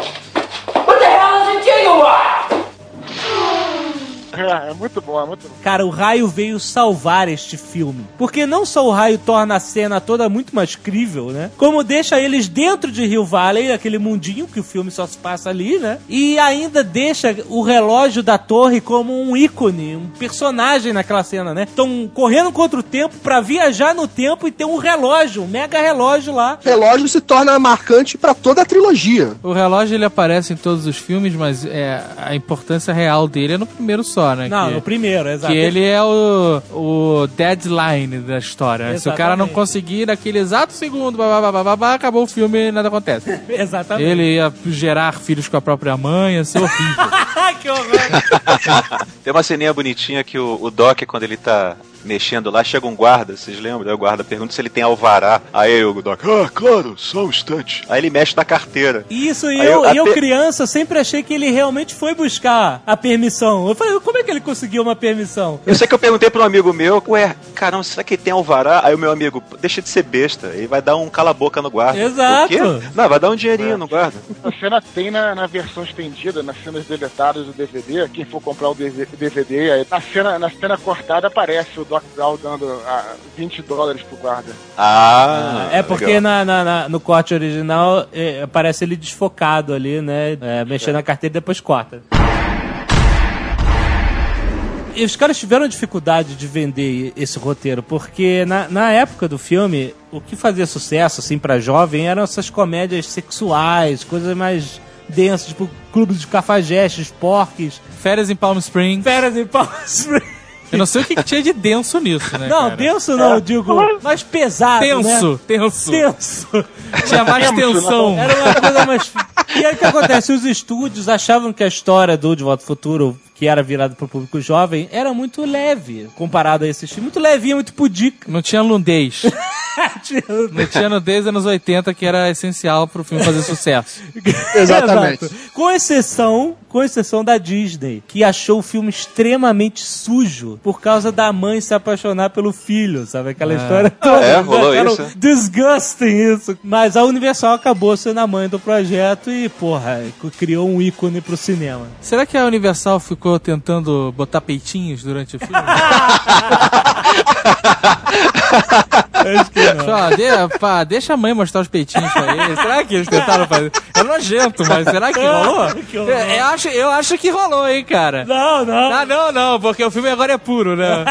É, é muito bom, é muito bom. Cara, o raio veio salvar este filme. Porque não só o raio torna a cena toda muito mais crível, né? Como deixa eles dentro de Rio Valley, aquele mundinho que o filme só se passa ali, né? E ainda deixa o relógio da torre como um ícone, um personagem naquela cena, né? Estão correndo contra o tempo pra viajar no tempo e ter um relógio, um mega relógio lá. relógio se torna marcante pra toda a trilogia. O relógio ele aparece em todos os filmes, mas é, a importância real dele é no primeiro só, né? Não, que, no primeiro, exato. que ele é o, o deadline da história. né? Se o cara não conseguir naquele exato segundo, babá, babá, acabou o filme e nada acontece. Exatamente. Ele ia gerar filhos com a própria mãe, ia ser horrível. que horror. Tem uma ceninha bonitinha que o, o Doc, quando ele tá mexendo lá, chega um guarda, vocês lembram? Aí o guarda pergunta se ele tem alvará. Aí o Doc, ah, claro, só um instante. Aí ele mexe na carteira. Isso, e Aí eu, eu- eu criança, sempre achei que ele realmente foi buscar a permissão. Eu falei, como é que ele conseguiu uma permissão? Eu sei que eu perguntei pra um amigo meu, ué, caramba, será que ele tem alvará? Aí o meu amigo, deixa de ser besta, ele vai dar um cala-boca no guarda. Exato. O quê? Não, vai dar um dinheirinho no guarda. A cena tem na, na versão estendida, nas cenas deletadas do DVD. Quem for comprar o DVD, aí na cena, na cena cortada aparece o Doc Brown dando ah, 20 dólares pro guarda. Ah, É porque na, na- na- no corte original é, aparece ele desfocado ali, né? É, mexendo na carteira e depois corta. E os caras tiveram dificuldade de vender esse roteiro, porque na, na época do filme, o que fazia sucesso, assim, pra jovem eram essas comédias sexuais, coisas mais densas, tipo clubes de cafajestes, porques, Férias em Palm Springs. férias em Palm Springs. Eu não sei o que, que tinha de denso nisso, né? Não, cara? denso não, eu digo mais pesado, né? Tenso, tenso. Tenso. Tinha mais tensão. Era uma coisa mais. E aí o que acontece? Os estúdios achavam que a história do De Volta ao Futuro, que era virada pro público jovem, era muito leve comparado a esses filmes. Muito levinha, muito pudica. Não tinha nudez. Não tinha nudez anos 80, que era essencial pro filme fazer sucesso. Exatamente. Exato. Com exceção, com exceção da Disney, que achou o filme extremamente sujo por causa da mãe se apaixonar pelo filho, sabe? Aquela história toda. É, rolou Era isso. Disgusting isso. Mas a Universal acabou sendo a mãe do projeto e, porra, criou um ícone pro cinema. Será que a Universal ficou tentando botar peitinhos durante o filme? Acho que não. Só, de- pá, deixa a mãe mostrar os peitinhos pra ele. Será que eles tentaram fazer? É nojento, mas será que rolou? Que horror. É, Eu acho, eu acho que rolou, hein, cara. Não, não. Ah, não, não, porque o filme agora é puro, né?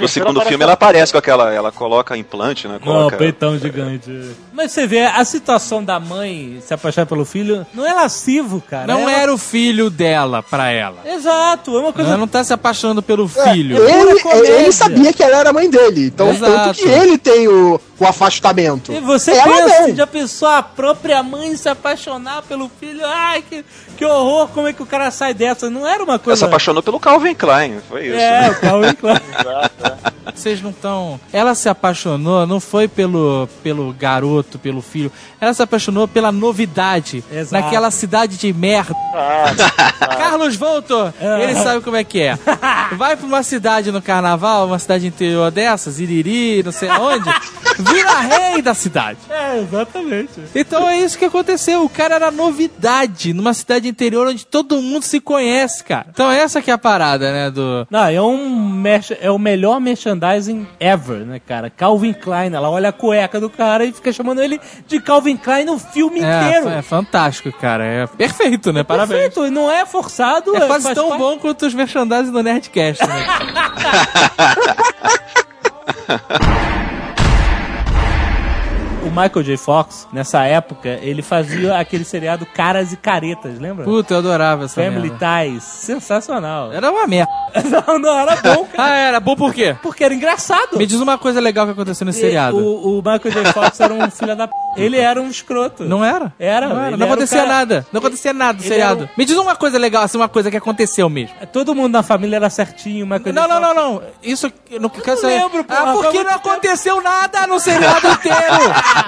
No segundo filme ela aparece com aquela. Ela coloca implante, né? Não, Coloca. peitão gigante. Mas você vê, a situação da mãe se apaixonar pelo filho não é lascivo, cara. Não Ela- era o filho dela pra ela. Exato, é uma coisa. Ela não tá se apaixonando pelo É, filho. ele, comédia. ele sabia que ela era a mãe dele. Então, Exato. tanto que ele tem o, o afastamento. E você ela pensa, não. já pensou a própria mãe se apaixonar pelo filho? Ai, que, que horror, como é que o cara sai dessa? Não era uma Ela coisa... se apaixonou pelo Calvin Klein, foi isso. É, né? o Calvin Klein. Vocês não estão. Ela se apaixonou, não foi pelo, pelo garoto, pelo filho. Ela se apaixonou pela novidade. Exato. Naquela cidade de merda. Carlos Voltor, ele sabe como é que é. Vai pra uma cidade no carnaval, uma cidade interior dessas, Iriri, não sei aonde. Vira rei da cidade. É, exatamente. Então é isso que aconteceu. O cara era novidade numa cidade interior onde todo mundo se conhece, cara. Então essa que é a parada, né? Do. Não, é um merch- é o melhor merchandising ever, né, cara? Calvin Klein, ela olha a cueca do cara e fica chamando ele de Calvin Klein no filme inteiro. É, é fantástico, cara. É perfeito, né? Parabéns. Perfeito, não é forçado. É quase faz tão parte- bom quanto os merchandising do Nerdcast, né? Michael J. Fox, nessa época, ele fazia aquele seriado Caras e Caretas, lembra? Puta, eu adorava essa Family merda. Ties. Sensacional. Era uma merda. Não, não, era bom, cara. Ah, era bom por quê? Porque era engraçado. Me diz uma coisa legal que aconteceu nesse E seriado. O, o Michael J. Fox era um filho da p. Ele era um escroto. Não era? Era, Não, era. não era acontecia cara- nada. Não acontecia nada no seriado. era Me diz uma coisa legal, assim, uma coisa que aconteceu mesmo. Todo mundo na família era certinho, o Michael Não, J. não, não, Fox- não. Isso eu não quero não lembro, porra, Ah, porque não aconteceu nada no seriado inteiro.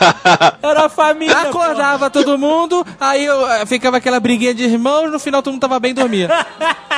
Era a família. Acordava todo mundo, aí eu, eh, ficava aquela briguinha de irmãos, no final todo mundo tava bem e dormia.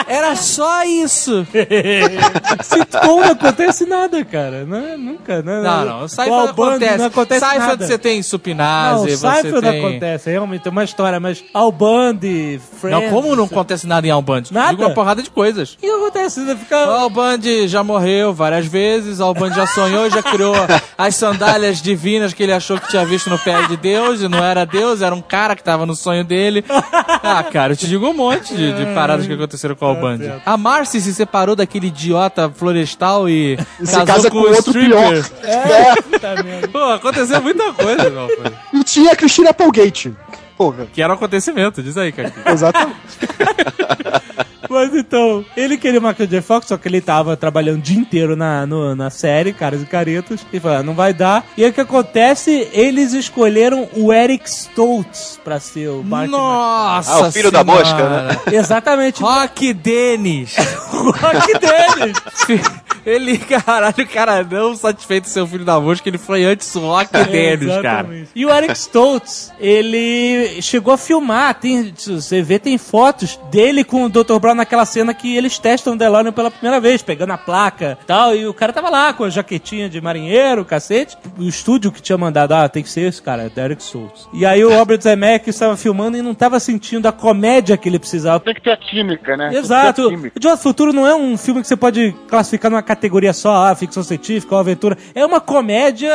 Era só isso. Sitcom não acontece nada, cara. Não, é- nunca. Não, Não, não. Seinfeld acontece. Não acontece Seinfeld nada. você tem Não, supinase, você Seinfeld tem... acontece, realmente, é uma história, mas Al Bundy, Friends... Não, como não acontece nada em Alband? Nada? Digo uma porrada de coisas. O que acontece? Você O fica... Alband já morreu várias vezes, o Alband já sonhou, já criou as sandálias divinas que ele achou que tinha visto no pé de Deus, e não era Deus, era um cara que tava no sonho dele. Ah, cara, eu te digo um monte de, de paradas que aconteceram com o Alband. A Marcy se separou daquele idiota florestal e Se casou casa com com o outro stripper. pior. É. Pô, aconteceu muita coisa, meu. E tinha a Christina Applegate. Porra. Que era um acontecimento, diz aí, cara. Exatamente. Mas então, ele queria o Michael J. Fox, só que ele tava trabalhando o dia inteiro na, no- na série, Caras e Caretas. E falou, ah, não vai dar. E aí o que acontece? Eles escolheram o Eric Stoltz pra ser o Mark Nossa Ah, o filho da Senhora. mosca, né? Exatamente. Rock Dennis. rock deles. Ele, caralho, cara, não satisfeito de ser o filho da mosca, ele foi antes o Rock Dennis, cara. E o Eric Stoltz, ele chegou a filmar, tem, você vê, tem fotos dele com o Dr. Brown naquela cena que eles testam o DeLorean pela primeira vez, pegando a placa e tal, e o cara tava lá com a jaquetinha de marinheiro, cacete. O estúdio que tinha mandado, ah, tem que ser esse cara, é Eric Stoltz. E aí o Robert Zemeckis estava filmando e não tava sentindo a comédia que ele precisava. Tem que ter a química, né? Exato. Tem que ter a química. De Volta ao Futuro não é um filme que você pode classificar numa categoria só, ah, ficção científica ou aventura. É uma comédia,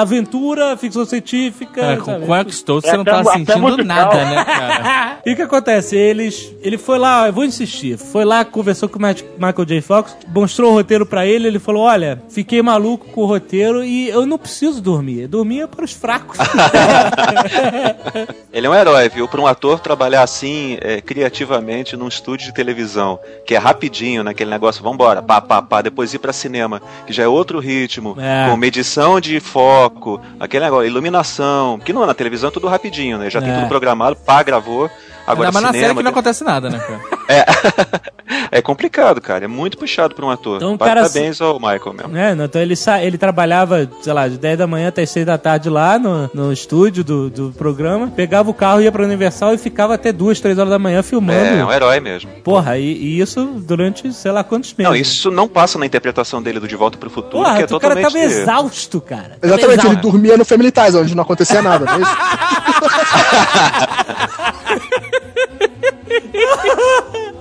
aventura, ficção científica. Cara, com o Eric Stoltz É você não tava sentindo musical. nada, né, cara? E o que acontece? Eles, ele foi lá, eu vou insistir, foi lá, conversou com o Matt- Michael J. Fox, mostrou o roteiro pra ele, ele falou, olha, fiquei maluco com o roteiro e eu não preciso dormir, dormir é para os fracos. Ele é um herói, viu? Para um ator trabalhar assim, é, criativamente, num estúdio de televisão, que é rapidinho, naquele negócio, vambora, pá, pá, pá, depois ir pra cinema, que já é outro ritmo, É. com medição de foco, aquele negócio, iluminação, que não, na televisão é tudo rapidinho, né? Já tem É. tudo programado, pá, gravou. Agora Ainda mais na série cinema, que não acontece nada, né, cara? é, é complicado, cara. É muito puxado pra um ator. Então, cara- Parabéns ao Michael mesmo. É, não, então ele, sa ele trabalhava, sei lá, de 10 da manhã até 6 da tarde lá no, no estúdio do, do programa, pegava o carro, ia pra Universal e ficava até 2, 3 horas da manhã filmando. É, é um herói mesmo. Porra, e, e isso durante sei lá quantos meses. Não, isso não passa na interpretação dele do De Volta pro Futuro, Porra, que é o cara totalmente... tava exausto, cara. Exatamente, ele exausto. dormia no Family Ties, onde não acontecia nada, não é isso?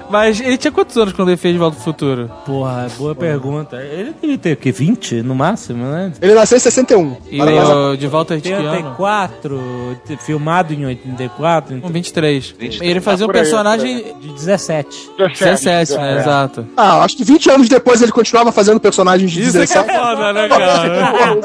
Mas ele tinha quantos anos quando ele fez De Volta pro Futuro? Porra, boa pergunta. Ele devia ter o quê? 20 no máximo, né? Ele nasceu em 61. E a- o De Volta a que ano? 84, te- filmado em 84, Com então, 23. 23. Ele fazia um por aí, personagem de 17. 17, né? Exato. Ah, acho que 20 anos depois ele continuava fazendo personagens de 17. foda, né, cara?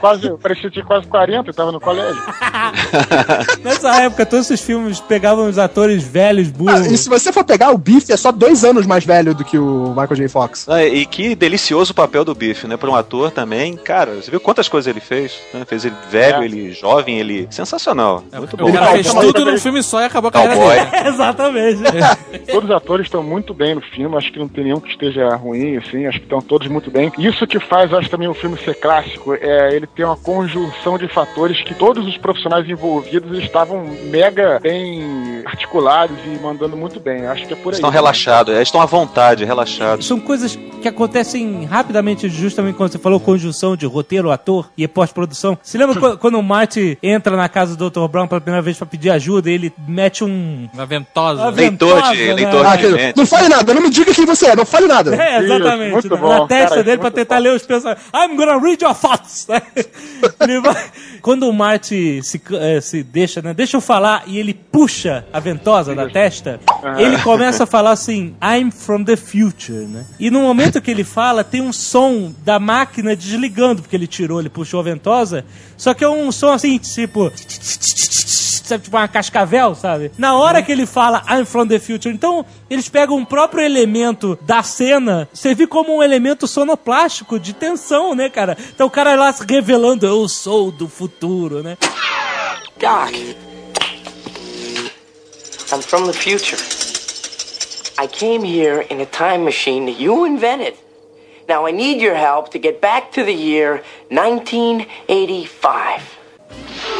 Quase, parecia que tinha quase 40 e tava no colégio. Nessa época, todos esses filmes pegavam os atores velhos, Ah, burros. se você for pegar, o Biff é só dois anos mais velho do que o Michael J. Fox. Ah, e que delicioso o papel do Biff, né? Pra um ator também. Cara, você viu quantas coisas ele fez? né? Fez ele velho, É. ele jovem, ele. Sensacional. Muito bom. O cara fez tudo num filme só e acabou a carreira Cowboy. dele. Exatamente. Todos os atores estão muito bem no filme, acho que não tem nenhum que esteja ruim, assim, acho que estão todos muito bem. Isso que faz, acho também o filme ser clássico, é ele ter uma conjunção de fatores que todos os profissionais envolvidos estavam mega bem articulados e mandando muito bem. Acho que é por aí. Estão relaxados, eles estão à vontade, relaxados. São coisas que acontecem rapidamente, justamente quando você falou conjunção de roteiro, ator e pós-produção. Você lembra quando- o Marty entra na casa do Dr. Brown pela primeira vez pra pedir ajuda e ele mete um. Uma ventosa. Uma Leitor de- ventosa, leitor né? Ah, dizer, gente. não fale nada, não me diga quem você é, não fale nada. É, exatamente. muito na, bom, na testa cara, dele pra tentar bom. ler os pensamentos. I'm gonna read your thoughts. Vai- Quando o Marty se, eh, se deixa, né? Deixa eu falar e ele puxa a ventosa da testa, ele começa a falar assim, I'm from the future, né? E no momento que ele fala, tem um som da máquina desligando, porque ele tirou, ele puxou a ventosa, só que é um som assim, tipo sabe, tipo uma cascavel, sabe? Na hora que ele fala I'm from the future, então eles pegam um próprio elemento da cena, servir como um elemento sonoplástico de tensão, né, cara? Então o cara lá se revelando, eu sou do futuro, né? Doc, I'm from the future. I came here in a time machine that you invented. Now I need your help to get back to the year 1985.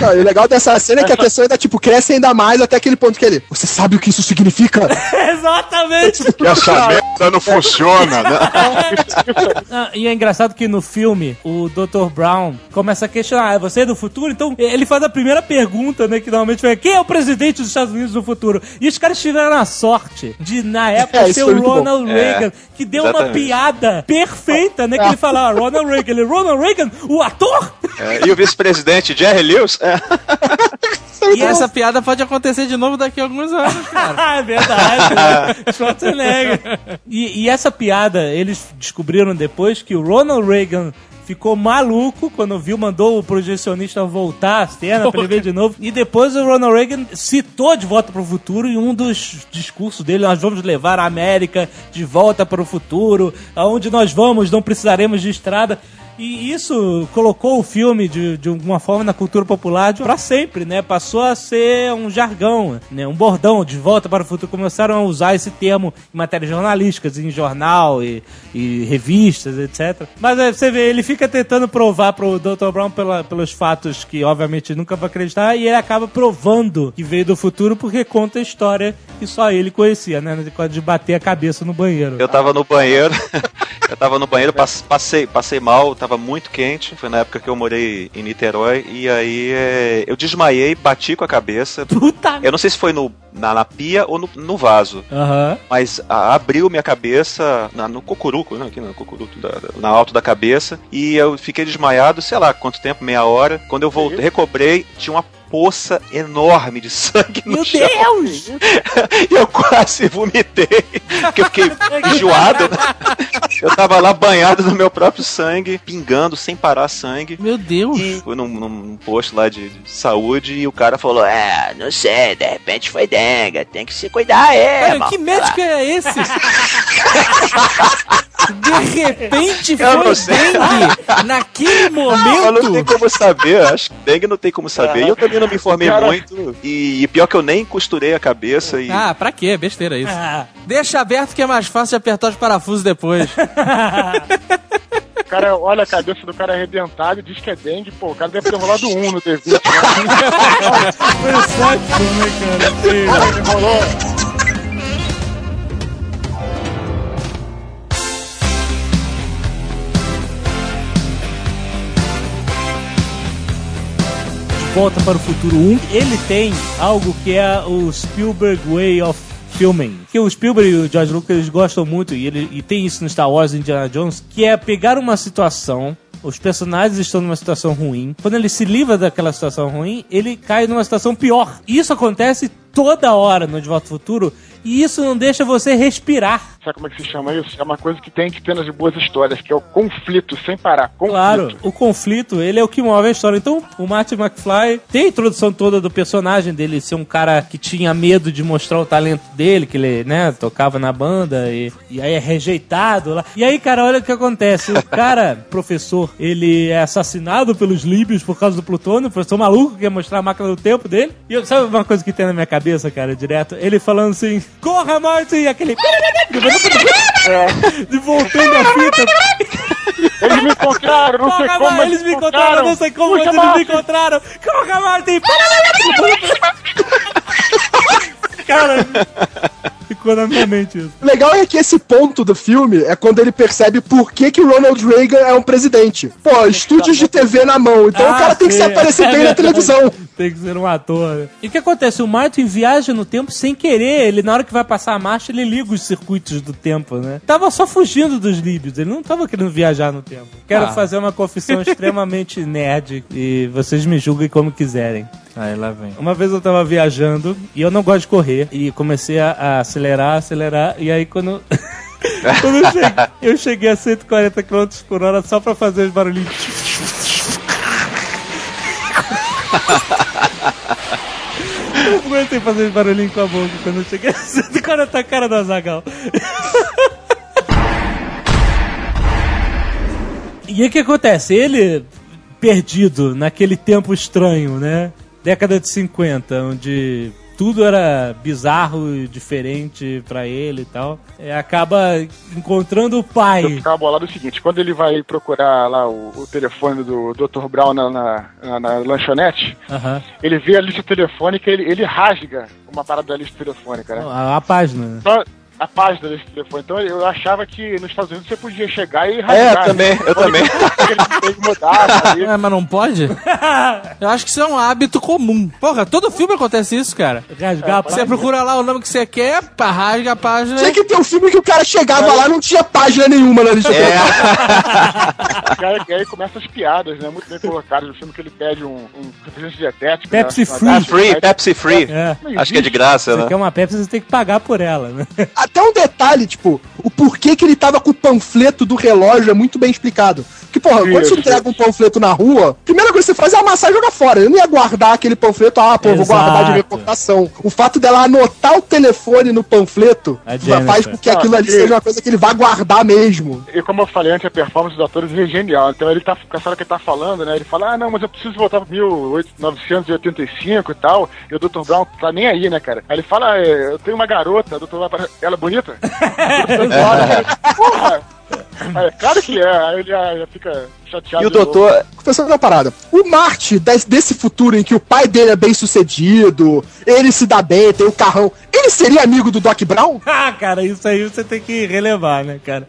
Não, e o legal dessa cena é que a pessoa ainda, tipo, cresce ainda mais até aquele ponto que ele. Você sabe o que isso significa? Exatamente! Que essa merda não funciona, né? Ah, e é engraçado que no filme o Dr. Brown começa a questionar: "Ah, você é do futuro? Então ele faz a primeira pergunta, né? Que normalmente foi: quem é o presidente dos Estados Unidos do futuro? E os caras tiveram a sorte de, na época, É, ser o. Ronald Reagan, que deu uma exatamente. piada perfeita, né? Que ele fala: ah, Ronald Reagan, ele, Ronald Reagan, o ator? É, e o vice-presidente Jerry Lewis? É. E essa piada pode acontecer de novo daqui a alguns anos, cara. Ah, é verdade. né? Schwarzenegger. E, e essa piada, eles descobriram depois que o Ronald Reagan ficou maluco quando viu, mandou o projecionista voltar a cena pra ele ver de novo. E depois o Ronald Reagan citou de volta pro futuro em um dos discursos dele, nós vamos levar a América de volta para o futuro, aonde nós vamos, não precisaremos de estrada. E isso colocou o filme de, de alguma forma na cultura popular de, pra sempre, né? Passou a ser um jargão, né? Um bordão de volta para o futuro. Começaram a usar esse termo em matérias jornalísticas, em jornal e, e revistas, etc. Mas aí você vê, ele fica tentando provar pro Dr. Brown pela- pelos fatos que, obviamente, nunca vai acreditar, e ele acaba provando que veio do futuro porque conta a história que só ele conhecia, né? De bater a cabeça no banheiro. Eu tava no banheiro, eu tava no banheiro, pass- passei, passei mal, tava muito quente. Foi na época que eu morei em Niterói. E aí é, eu desmaiei, bati com a cabeça. Puta Eu não sei se foi no, na, na pia ou no, no vaso. Aham. Mas a- abriu minha cabeça na- no cocuruco, né? Aqui no cocuruco, da, da- na alto da cabeça. E eu fiquei desmaiado, sei lá quanto tempo, meia hora. Quando eu voltei, recobrei, tinha uma poça enorme de sangue no Meu chão. Deus! E eu quase vomitei, porque eu fiquei enjoado, né? Eu tava lá banhado no meu próprio sangue, pingando sem parar sangue. Meu Deus. E fui num, num posto lá de, de saúde e o cara falou: É, não sei, de repente foi dengue, tem que se cuidar, é. Cara, irmão." que médico é esse? De repente Eu foi não dengue naquele Não, mas não tem momento. como saber, acho que dengue não tem como saber. E eu também não me informei Cara- muito. E, e pior que eu nem costurei a cabeça e. Ah, pra quê? Besteira isso. Ah, Deixa aberto que é mais fácil de apertar os parafusos depois. O cara olha a cabeça do cara arrebentada e diz que é dengue. Pô, o cara deve ter rolado um no D20. Né? Versátil, né, cara? Ele rolou. Volta para o Futuro 1, ele tem algo que é o Spielberg Way of Filming. Que o Spielberg e o George Lucas gostam muito, e, ele, e tem isso no Star Wars e Indiana Jones, que é pegar uma situação. Os personagens estão numa situação ruim. Quando ele se livra daquela situação ruim, ele cai numa situação pior. Isso acontece toda hora no De Volta ao Futuro. E isso não deixa você respirar. Sabe como é que se chama isso? É uma coisa que tem que ter nas boas histórias, que é o conflito sem parar. Conflito. Claro, o conflito, ele é o que move a história. Então, o Marty McFly tem a introdução toda do personagem dele ser um cara que tinha medo de mostrar o talento dele, que ele, né, tocava na banda e, e aí é rejeitado lá. E aí, cara, olha o que acontece. O cara, professor, ele é assassinado pelos líbios por causa do plutônio, o professor maluco que quer mostrar a máquina do tempo dele. E eu- sabe uma coisa que tem na minha cabeça, cara, direto? Ele falando assim, corra, Marty! E aquele... De voltando a fita. Eles me encontraram, não sei Porra, como. eles me encontraram, não sei como, Puxa, eles me Martin. encontraram. Corra, Martin! Cara, ficou na minha mente isso. O legal é que esse ponto do filme é quando ele percebe por que, que o Ronald Reagan é um presidente. Pô, estúdios de TV na mão, então o cara tem que se aparecer é bem na televisão. Tem que ser um ator. né? E o que acontece? O Martin viaja no tempo sem querer. Ele, na hora que vai passar a marcha, ele liga os circuitos do tempo, né? Tava só fugindo dos líbios. Ele não tava querendo viajar no tempo. Quero Ah. fazer uma confissão extremamente nerd. E vocês me julguem como quiserem. Aí lá vem. Uma vez eu tava viajando e eu não gosto de correr. E comecei a, a acelerar, acelerar. E aí quando. quando eu cheguei, eu cheguei a 140 km por hora só pra fazer os barulhinhos. Eu aguentei fazer os barulhinhos com a boca quando eu cheguei a 140 a cara do Azagal. E aí o que acontece? Ele, perdido naquele tempo estranho, né? Década de 50, onde tudo era bizarro e diferente pra ele e tal. É, acaba encontrando o Eu pai. ficava bolado o seguinte, quando ele vai procurar lá o, o telefone do Dr. Brown na, na, na- na lanchonete, ele vê a lista telefônica e ele, ele rasga uma parada da lista telefônica, né? A, a página. né? Só a página lista telefônica. Então eu achava que nos Estados Unidos você podia chegar e É, rasgar. também, eu também. Ele tem que mudar? É, mas não pode? Eu acho que isso é um hábito comum. Porra, todo filme acontece isso, cara. Rasgar a Você procura lá o nome que você quer, pá, rasga a página. Tinha que ter um filme que o cara chegava lá e não tinha página nenhuma na lista É, aí, e aí começam as piadas, né? Muito bem colocadas no filme que ele pede um, um refrigerante dietético. Pepsi né? Free. Uma- free, Pepsi free. É. Acho que é de graça, Você né? quer uma Pepsi, você tem que pagar por ela, né? Até um detalhe, tipo, o porquê que ele tava com o panfleto do relógio é muito bem explicado. Que, porra, quando você entrega um panfleto na rua, a primeira coisa que você faz é amassar e jogar fora. Eu não ia guardar aquele panfleto, ah, pô, vou guardar de recordação. O fato dela anotar o telefone no panfleto A faz com que aquilo ali Ah, seja uma coisa que ele vai guardar mesmo. E como eu falei antes, a performance dos atores é genial. Então ele tá, com essa hora que ele tá falando, né? Ele fala, ah, não, mas eu preciso voltar pra 1985 e tal. E o Dr. Brown tá nem aí, né, cara? Aí ele fala, ah, é, eu tenho uma garota, a Dr. Brown, fala, ela é bonita? Porra! É, claro que é, aí ele já, já fica chateado. E o doutor. Pensando uma parada. O Marte, des- desse futuro em que o pai dele é bem sucedido, ele se dá bem, tem o carrão, ele seria amigo do Doc Brown? Ah, cara, isso aí você tem que relevar, né, cara?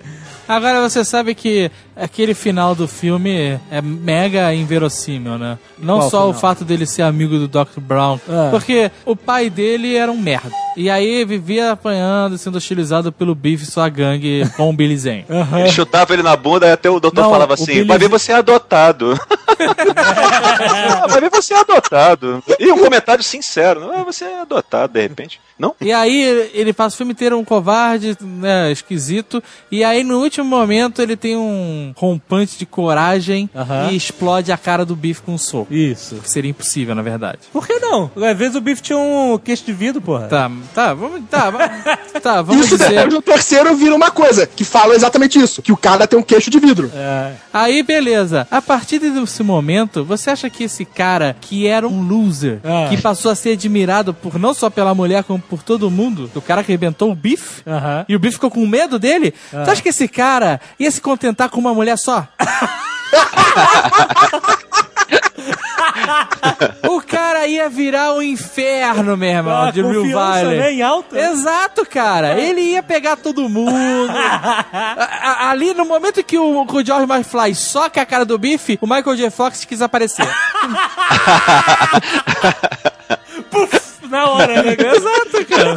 Agora você sabe que aquele final do filme é mega inverossímil, né? Não Qual só o final? fato dele ser amigo do Dr. Brown, Ah. porque o pai dele era um merda. E aí vivia apanhando, sendo hostilizado pelo Biff e sua gangue com o Billy Zane. Ele chutava ele na bunda e até o doutor Não, falava o assim: vai ver você é adotado. Ah, vai ver você é adotado. E um comentário sincero: ah, você é adotado de repente. Não? E aí ele passa o filme inteiro um covarde, né, esquisito. E aí no último momento ele tem um rompante de coragem e explode a cara do Biff com um soco. Isso. Que seria impossível, na verdade. Por que não? Às vezes o Biff tinha um queixo de vidro, porra. Tá, tá, vamos, tá, vamos, tá, vamos Isso dizer. depois no terceiro vira uma coisa, que fala exatamente isso, que o cara tem um queixo de vidro. É. Aí, beleza. A partir desse momento, você acha que esse cara, que era um loser, Ah. que passou a ser admirado por não só pela mulher, como por todo mundo, o cara que arrebentou o Biff, Aham. e o Biff ficou com medo dele, Ah. você acha que esse cara ia se contentar com uma mulher só? o cara ia virar o inferno, meu irmão, Ah, de Real Valley. né, em alta. Exato, cara. Ele ia pegar todo mundo. A- a- ali, no momento que o, que o George McFly soca a cara do Biff, o Michael J. Fox quis aparecer. Na hora, né? Exato, cara.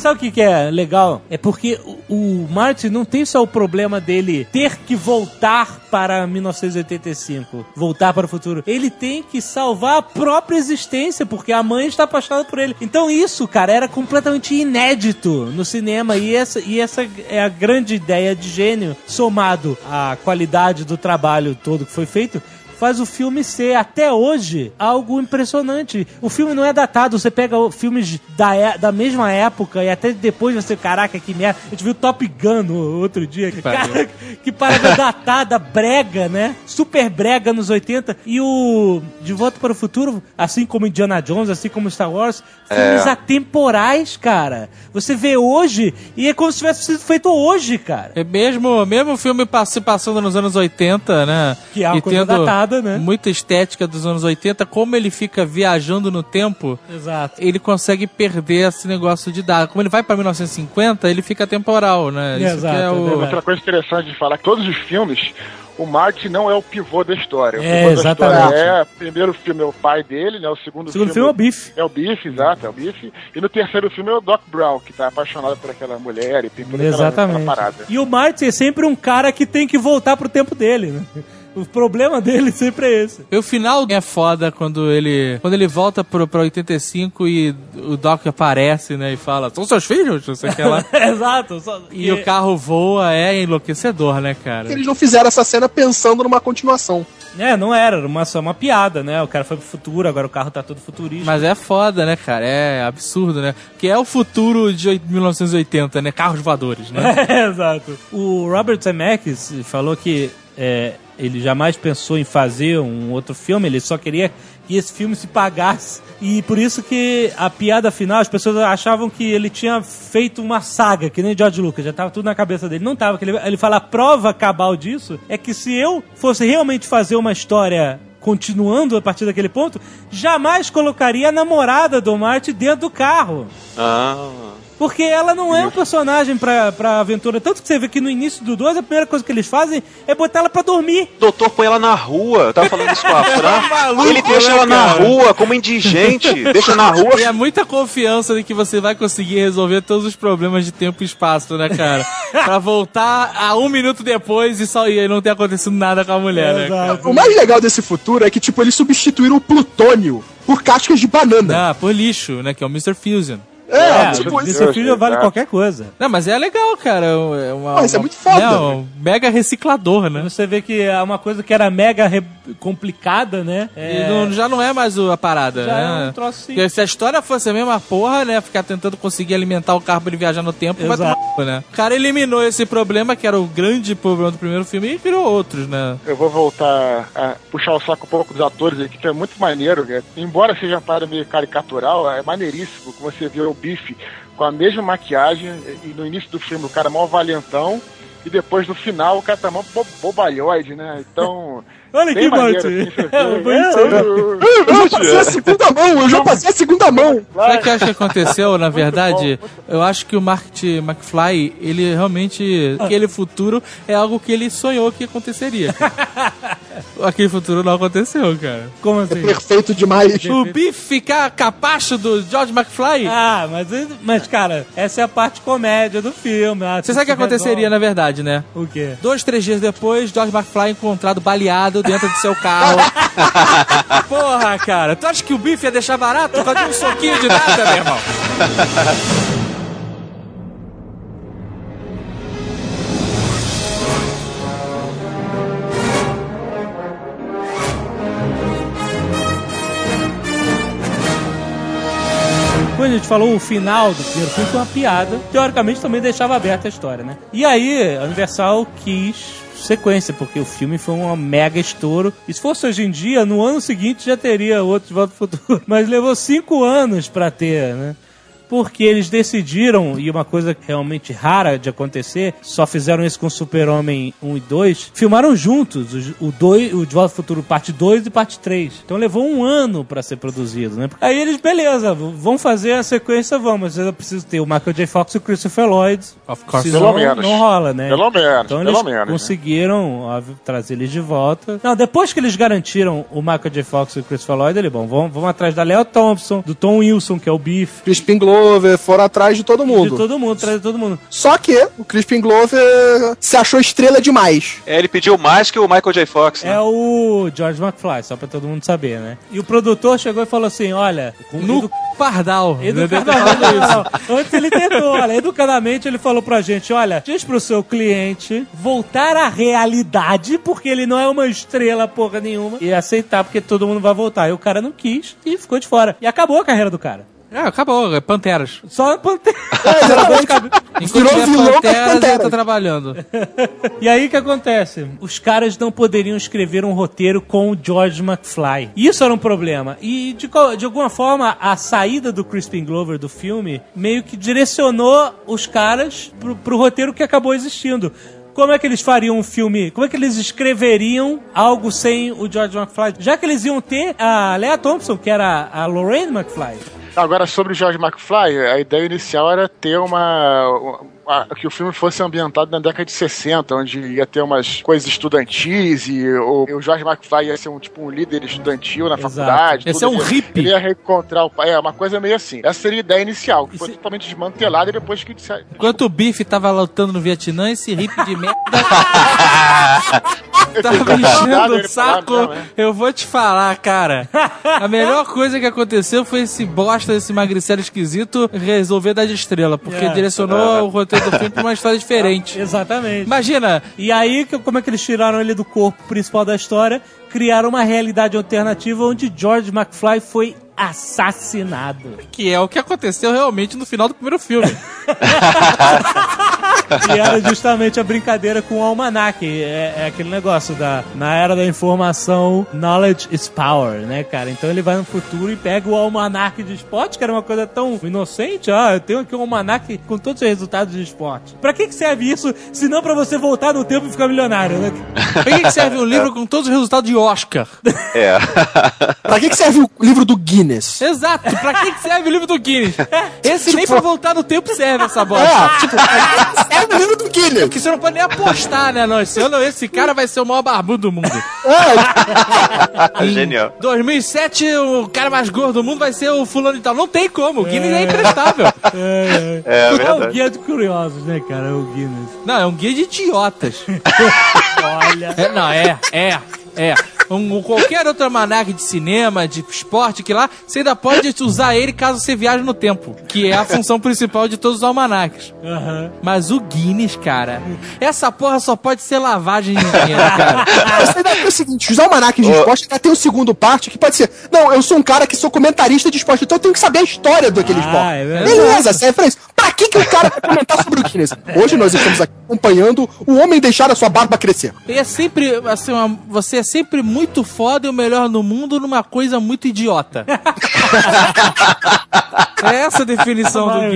Sabe o que, que é legal? É porque o, o Marty não tem só o problema dele ter que voltar para 1985, voltar para o futuro. Ele tem que salvar a própria existência, porque a mãe está apaixonada por ele. Então isso, cara, era completamente inédito no cinema. E essa, e essa é a grande ideia de gênio, somado à qualidade do trabalho todo que foi feito faz o filme ser, até hoje, algo impressionante. O filme não é datado, você pega filmes da, é- da mesma época e até depois você, caraca, que merda. A gente viu Top Gun no outro dia, que, cara, que parada datada, brega, né? Super brega nos 80. E o De Volta para o Futuro, assim como Indiana Jones, assim como Star Wars, filmes atemporais, cara. Você vê hoje e é como se tivesse sido feito hoje, cara. É mesmo, mesmo o filme se passando nos anos 80, né? Que é coisa tendo né? muita estética dos anos 80, como ele fica viajando no tempo, Exato. ele consegue perder esse negócio de dar. Como ele vai pra 1950, ele fica temporal, né? Isso Exato, que é é o... Outra coisa interessante de falar, que todos os filmes, o Marty não é o pivô da história. O É, pivô da exatamente. história é, o primeiro filme é o pai dele, né? O segundo, O segundo filme é o Biff. É o Biff, exato, é o Biff. E no terceiro filme é o Doc Brown, que tá apaixonado por aquela mulher e tem toda aquela, Exatamente. aquela parada. E o Marty é sempre um cara que tem que voltar pro tempo dele, né? O problema dele sempre é esse. E o final é foda quando ele quando ele volta pro, pra 85 e o Doc aparece, né? E fala, são seus filhos? Não sei o que lá. Exato. só- E o carro voa, é enlouquecedor, né, cara? Eles não fizeram essa cena pensando numa continuação. É, não era, era uma, só uma piada, né? O cara foi pro futuro, agora o carro tá todo futurista. Mas é foda, né, cara? É absurdo, né? Que é o futuro de oit- 1980, né? Carros voadores, né? Exato. O Robert Zemeckis falou que é, ele jamais pensou em fazer um outro filme, ele só queria que esse filme se pagasse. E por isso que a piada final, as pessoas achavam que ele tinha feito uma saga, que nem George Lucas, já tava tudo na cabeça dele. Não tava, ele, ele fala, a prova cabal disso é que se eu fosse realmente fazer uma história continuando a partir daquele ponto, jamais colocaria a namorada do Marty dentro do carro. Ah. Porque ela não é um personagem pra, pra aventura. Tanto que você vê que no início do 2, a primeira coisa que eles fazem é botar ela pra dormir. O doutor põe ela na rua. Eu tava falando isso com a Fran. Maluco, Ele deixa né, ela na cara? rua como indigente. deixa na rua. E é muita confiança de que você vai conseguir resolver todos os problemas de tempo e espaço, né, cara? pra voltar a um minuto depois e, só, e aí não ter acontecido nada com a mulher, né? cara? O mais legal desse futuro é que, tipo, eles substituíram o plutônio por cascas de banana. Ah, por lixo, né? Que é o Mr. Fusion. É, É, tipo, esse filho vale qualquer coisa. Não, mas é legal, cara. É uma, Ah, isso é uma- muito foda. né, um mega reciclador, né? Você vê que é uma coisa que era mega re- complicada, né? E não- já não é mais a parada, Já né? é um troço assim. Se a história fosse a mesma porra, né? Ficar tentando conseguir alimentar o carro pra ele viajar no tempo, vai Exato. tomar no cu, né? O cara eliminou esse problema, que era o grande problema do primeiro filme, e virou outros, né? Eu vou voltar a puxar o saco um pouco dos atores aqui, que é muito maneiro. né? Embora seja uma parada meio caricatural, é maneiríssimo que você vê o Bife com a mesma maquiagem e no início do filme o cara é mó valentão e depois no final o cara tá mó bo bobalhoide, né? Então. Olha que maneiro, assim, vê. É, bonitinho. Eu já passei a segunda mão, eu já passei a segunda mão. Sabe o que eu acho que aconteceu, na verdade? bom, muito Eu acho que o Marty McFly, ele realmente. Aquele futuro é algo que ele sonhou que aconteceria. Aquele futuro não aconteceu, cara. Como assim? Perfeito demais. O Biff ficar capacho do George McFly. Ah, mas, mas cara, essa é a parte comédia do filme. Ah, Você sabe o que aconteceria, na verdade, né? O quê? Dois, três dias depois, George McFly encontrado baleado dentro do seu carro. Porra, cara. Tu acha que o bife ia deixar barato de um soquinho de nada, meu irmão? a gente falou o final do primeiro filme, foi uma piada. Teoricamente também deixava aberta a história, né? E aí, a Universal quis sequência, porque o filme foi um mega estouro. E se fosse hoje em dia, no ano seguinte já teria outro de Volta ao Futuro. Mas levou cinco anos pra ter, né? Porque eles decidiram, e uma coisa realmente rara de acontecer, só fizeram isso com Super-Homem 1 e 2, filmaram juntos o, dois, o De Volta ao Futuro parte 2 e parte 3. Então levou um ano pra ser produzido, né? Aí eles, beleza, vão fazer a sequência, vamos, mas eu preciso ter o Michael J. Fox e o Christopher Lloyd. Of course. Senão Pelo menos. não rola, né? Pelo menos, Então pelo eles menos, né? conseguiram óbvio, trazer eles de volta. Não, depois que eles garantiram o Michael J. Fox e o Christopher Lloyd, ele, bom, vamos, vamos atrás da Leo Thompson, do Tom Wilson, que é o Beef, Crispin Glover foram atrás de todo de mundo. todo mundo, trazer todo mundo. Só que o Crispin Glover se achou estrela demais. É, ele pediu mais que o Michael J. Fox. Né? É o George McFly, só pra todo mundo saber, né? E o produtor chegou e falou assim: olha, com No edu- pardal. Educadamente. Antes ele tentou, olha, educadamente ele falou pra gente, olha, diz pro seu cliente voltar à realidade, porque ele não é uma estrela porra nenhuma, e aceitar, porque todo mundo vai voltar. E o cara não quis e ficou de fora. E acabou a carreira do cara. É, acabou. é Panteras. Só Pantera. Enquanto Virou tiver vilão das Panteras, ele Panteras. tá trabalhando. E aí o que acontece? Os caras não poderiam escrever um roteiro com o George McFly. Isso era um problema. E de, de alguma forma a saída do Crispin Glover do filme meio que direcionou os caras pro, pro roteiro que acabou existindo. Como é que eles fariam um filme? Como é que eles escreveriam algo sem o George McFly? Já que eles iam ter a Lea Thompson, que era a Lorraine McFly. Agora, sobre o George McFly, a ideia inicial era ter uma. uma- que o filme fosse ambientado na década de 60, onde ia ter umas coisas estudantis e o, o George McFly ia ser um tipo um líder estudantil na Exato. faculdade. Ia tudo. ser um hippie. Ele ia reencontrar o pai. É, uma coisa meio assim. Essa seria a ideia inicial, que foi se- totalmente desmantelada depois que. Enquanto o bife tava lutando no Vietnã, esse hippie de merda tava enchendo o saco. né? Eu vou te falar, cara. A melhor coisa que aconteceu foi esse bosta, esse magricelo esquisito, resolver dar de estrela. Porque É. direcionou o roteiro do filme pra uma história diferente. Exatamente. Imagina, E aí, que- como é que eles tiraram ele do corpo principal da história? Criaram uma realidade alternativa onde George McFly foi assassinado. que é o que aconteceu realmente no final do primeiro filme. E era justamente a brincadeira com o almanac. É, é aquele negócio da. Na era da informação, knowledge is power, né, cara? Então ele vai no futuro e pega o almanac de esporte, que era uma coisa tão inocente. Ah, eu tenho aqui um almanac com todos os resultados de esporte. Pra que, que serve isso se não pra você voltar no tempo e ficar milionário, né? Pra que, que serve um livro com todos os resultados de Oscar? É. Pra que, que serve o livro do Guinness? Exato, pra que, serve o livro do Guinness? Esse nem pra voltar no tempo serve essa bosta. É, tipo, que serve o livro do Guinness? Porque você não pode nem apostar, né? Não, esse, ano, esse cara vai ser o maior barbudo do mundo. Genial. 2007, o cara mais gordo do mundo vai ser o fulano e tal. Não tem como, o Guinness é, imprestável. É, É é o verdade. guia de curiosos, né, cara? É o Guinness. Não, é um guia de idiotas. Olha. É, não, é, é, é. Um, qualquer outro almanac de cinema, de esporte, que lá, você ainda pode usar ele caso você viaje no tempo. Que é a função principal de todos os almanacs. Aham. Mas o Guinness, cara, essa porra só pode ser lavagem de dinheiro, cara. Você ainda tem o seguinte, os almanacs de esporte ainda tem o segundo parte que pode ser. Não, eu sou um cara que sou comentarista de esporte, então eu tenho que saber a história daquele Ah, esporte. é. Beleza, serve pra isso. Pra que, que o cara vai comentar sobre o Guinness? Hoje nós estamos aqui acompanhando o homem deixar a sua barba crescer. E é sempre, assim, uma- você é sempre muito foda e o melhor no mundo numa coisa muito idiota. é essa a definição A do.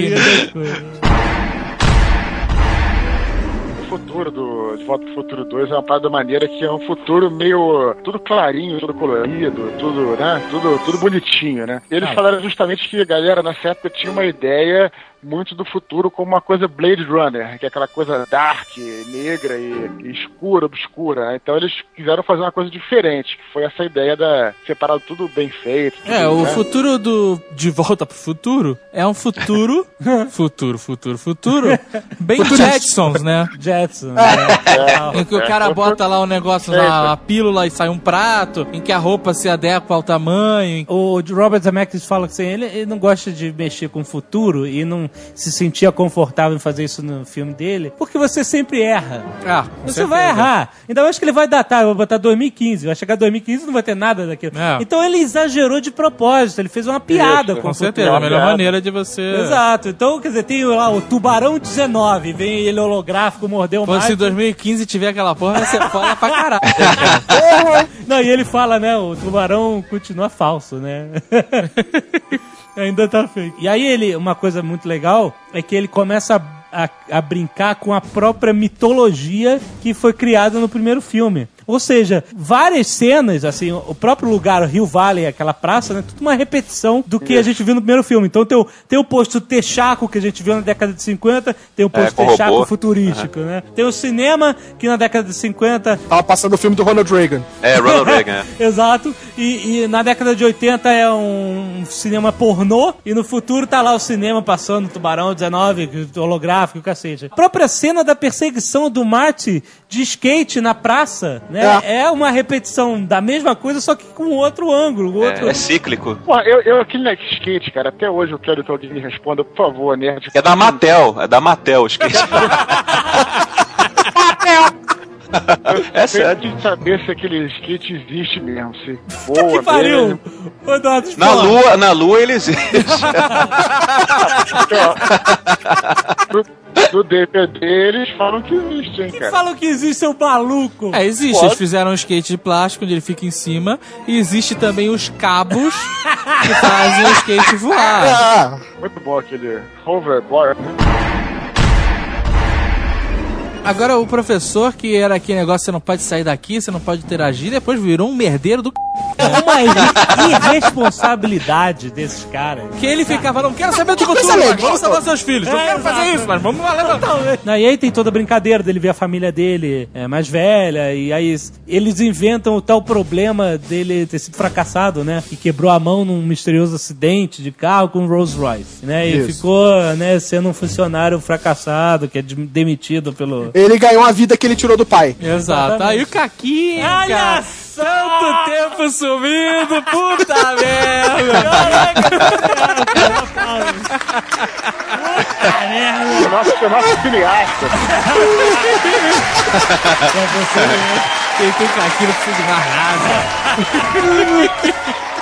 O futuro do De Volta pro Futuro 2 é uma parada maneira que é um futuro meio. tudo clarinho, tudo colorido, tudo, né? Tudo, tudo bonitinho, né? Eles falaram justamente que a galera nessa época tinha uma ideia muito do futuro como uma coisa Blade Runner, que é aquela coisa dark, negra e, e escura, obscura. né? Então eles quiseram fazer uma coisa diferente, que foi essa ideia da separar tudo bem feito. É, tudo, o né? futuro do De Volta pro Futuro é um futuro. futuro, futuro, futuro. Bem Jetsons, né? Jetson. É, Em que o é, cara foi- bota lá um negócio É, na pílula e sai um prato, em que a roupa se adequa ao tamanho. O Robert Zemeckis fala que assim, ele, ele não gosta de mexer com o futuro e não se sentia confortável em fazer isso no filme dele, porque você sempre erra. Ah, Você certeza. vai errar. Ainda mais que ele vai datar, eu vou botar 2015. Vai chegar 2015 e não vai ter nada daquilo. É. Então ele exagerou de propósito, ele fez uma piada Isso, com, Com certeza, a melhor maneira de você. Exato. Então, quer dizer, tem lá o Tubarão 19, vem ele holográfico, mordeu o Pô, se Mike. 2015 tiver aquela porra, vai ser foda pra caralho. Não, e ele fala, né? O tubarão continua falso, né? Ainda tá fake. E aí ele, uma coisa muito legal é que ele começa a, a- a brincar com a própria mitologia que foi criada no primeiro filme. Ou seja, várias cenas, assim, o próprio lugar, o Rio Valley, aquela praça, né? Tudo uma repetição do que a gente viu no primeiro filme. Então tem o, tem o posto Texaco que a gente viu na década de 50, tem o posto com Texaco robô. futurístico, né? Tem o cinema que na década de 50 Tava passando o filme do Ronald Reagan. É, Ronald Reagan. é. Exato. E, e na década de 80 é um cinema pornô. E no futuro tá lá o cinema passando Tubarão 19, holográfico, cacete. A própria cena da perseguição do Marty de skate na praça, né? É. uma repetição da mesma coisa, só que com outro ângulo. Outro... É, é cíclico. Pô, eu, eu aquele Next skate, cara, até hoje eu quero que alguém me responda, por favor, nerd. É da Mattel, é da Mattel, esqueci. É sério. que saber se aquele skate existe mesmo, se voa que pariu! Eduardo, Na lua, na lua ele existe. Do, do DVD eles falam que existe, hein, cara. falam que existe, seu maluco? É, existe. Eles fizeram um skate de plástico onde ele fica em cima. E existe também os cabos que fazem o skate voar. Ah, Muito bom aquele hoverboard. Agora, o professor, que era aquele negócio, você não pode sair daqui, você não pode interagir, depois virou um merdeiro do c... É uma irre- irresponsabilidade desses caras. Que ele ficava, não quero saber do futuro, mas vamos salvar seus filhos. Não É, quero fazer isso, mas vamos lá levantar. Não, e aí tem toda a brincadeira dele ver a família dele é, mais velha, e aí eles inventam o tal problema dele ter sido fracassado, né? E quebrou a mão num misterioso acidente de carro com Rolls Royce, né? E Isso. ficou, né, sendo um funcionário fracassado, que é de- demitido pelo. Ele ganhou a vida que ele tirou do pai. Exato. Aí o Caquinho, Olha tanto tempo sumindo, puta merda. O nosso, o nosso cineasta. Quem tem Caquinho não precisa de mais nada.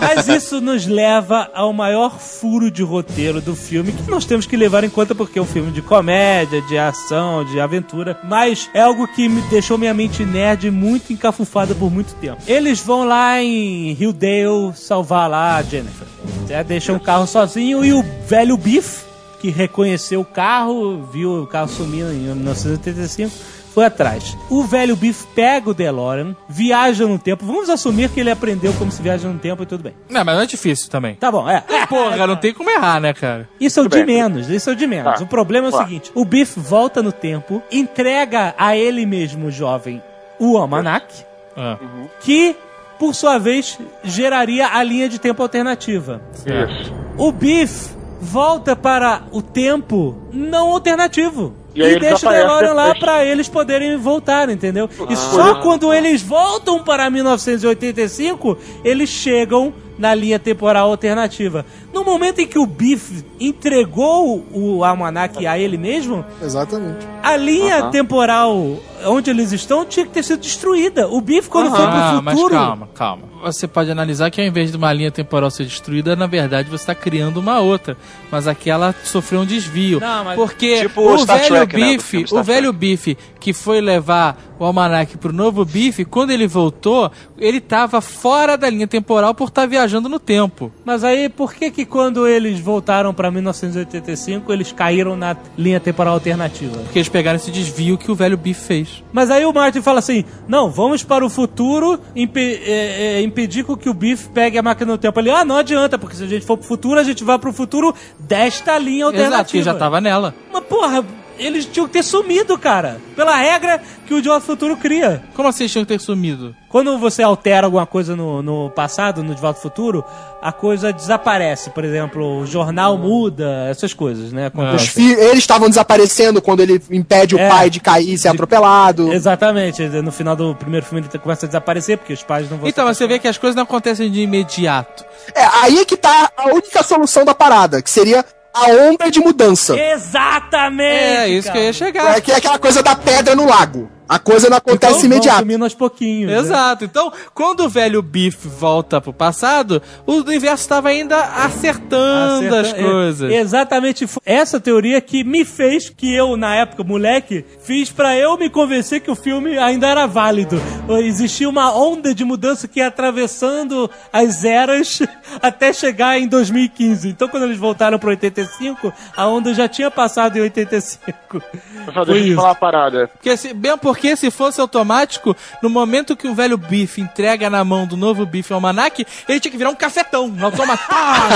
Mas isso nos leva ao maior furo de roteiro do filme, que nós temos que levar em conta porque é um filme de comédia, de ação, de aventura, mas é algo que me deixou minha mente nerd muito encafufada por muito tempo. Eles vão lá em Hildale salvar lá a Jennifer. É, deixam o carro sozinho e o velho Biff, que reconheceu o carro, viu o carro sumindo em 1985, foi atrás. O velho Biff pega o DeLorean, viaja no tempo. Vamos assumir que ele aprendeu como se viaja no tempo e tudo bem. Não, mas não é difícil também. Tá bom, é. Porra, não tem como errar, né, cara? Isso é o de menos, isso é o de menos. Tá. O problema é o Tá. seguinte: o Biff volta no tempo, entrega a ele mesmo, jovem, o almanac, Ah, que, por sua vez, geraria a linha de tempo alternativa. Isso. O Biff volta para o tempo não alternativo. E eles deixa o DeLorean lá pra eles poderem voltar, entendeu? E só quando eles voltam para 1985, eles chegam na linha temporal alternativa. No momento em que o Biff entregou o almanac a ele mesmo, Exatamente. a linha temporal onde eles estão tinha que ter sido destruída. O Biff, quando foi Ah, pro mas futuro. calma, calma. Você pode analisar que ao invés de uma linha temporal ser destruída, na verdade você está criando uma outra. Mas aquela sofreu um desvio. Não, mas- Porque Tipo o o Star velho Trek, né, Biff, Star o velho Biff que foi levar o almanac pro novo Biff, quando ele voltou, ele tava fora da linha temporal por estar viajando no tempo. Mas aí, por que que quando eles voltaram pra 1985, eles caíram na linha temporal alternativa? Porque eles pegaram esse desvio que o velho Biff fez. Mas aí o Martin fala assim, não, vamos para o futuro impe- é, é, impedir que o Biff pegue a máquina do tempo. Ele, ah, não adianta, porque se a gente for pro futuro, a gente vai pro futuro desta linha alternativa. Exato, que já tava nela. Mas porra, eles tinham que ter sumido, cara. Pela regra que o De Volta ao Futuro cria. Como assim eles tinham que ter sumido? Quando você altera alguma coisa no, no passado, no De Volta ao Futuro, a coisa desaparece. Por exemplo, o jornal muda, essas coisas, né? Fi- eles estavam desaparecendo quando ele impede É. o pai de cair e ser atropelado. Exatamente. No final do primeiro filme ele começa a desaparecer, porque os pais não vão... Então, mas você vê que as coisas não acontecem de imediato. É, aí é que tá a única solução da parada, que seria a onda de mudança. Exatamente! É, isso que eu ia cara. chegar. É que é aquela coisa da pedra no lago. A coisa não acontece Então, imediato. sumindo aos pouquinhos. né? Exato. Então, quando o velho Biff volta pro passado, o universo estava ainda acertando as coisas. é, exatamente foi essa teoria que me fez que eu, na época, moleque, fiz pra eu me convencer que o filme ainda era válido. Existia uma onda de mudança que ia atravessando as eras até chegar em 2015. Então, quando eles voltaram pro 85, a onda já tinha passado em 85. Pessoal, deixa eu falar uma parada. Porque se, bem porque se fosse automático, no momento que o velho Biff entrega na mão do novo Biff o almanac, ele tinha que virar um cafetão, no automático. Pá,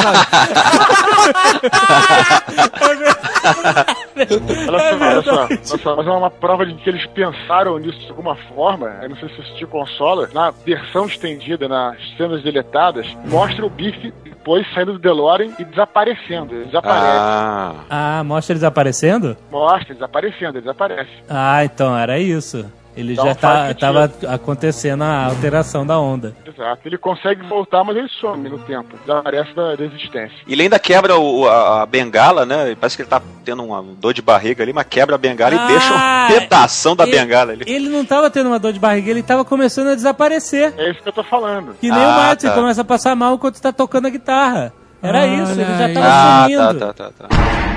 sabe? Olha só, olha só, olha só, mas é uma prova de que eles pensaram nisso de alguma forma. Eu não sei se isso te consola. Na versão estendida, nas cenas deletadas, mostra o Biff depois saindo do DeLorean e desaparecendo. Ele desaparece. Ah. Ah, mostra eles aparecendo? Mostra, desaparecendo, ele desaparece. Ah, então era isso. Ele Então já tá, sentido. tava acontecendo a alteração da onda. Exato. Ele consegue voltar, mas ele some no tempo. Desaparece da, da existência. E ele ainda quebra o- a, a bengala, né? Parece que ele tá tendo uma dor de barriga ali, mas quebra a bengala Ah, e deixa um pedação da ele- bengala ali. Ele não tava tendo uma dor de barriga, ele tava começando a desaparecer. É isso que eu tô falando. Que nem Ah, o Martin tá. começa a passar mal enquanto tá tocando a guitarra. Era Olha isso, ele já aí. tava Ah, sumindo. tá, tá, tá, tá.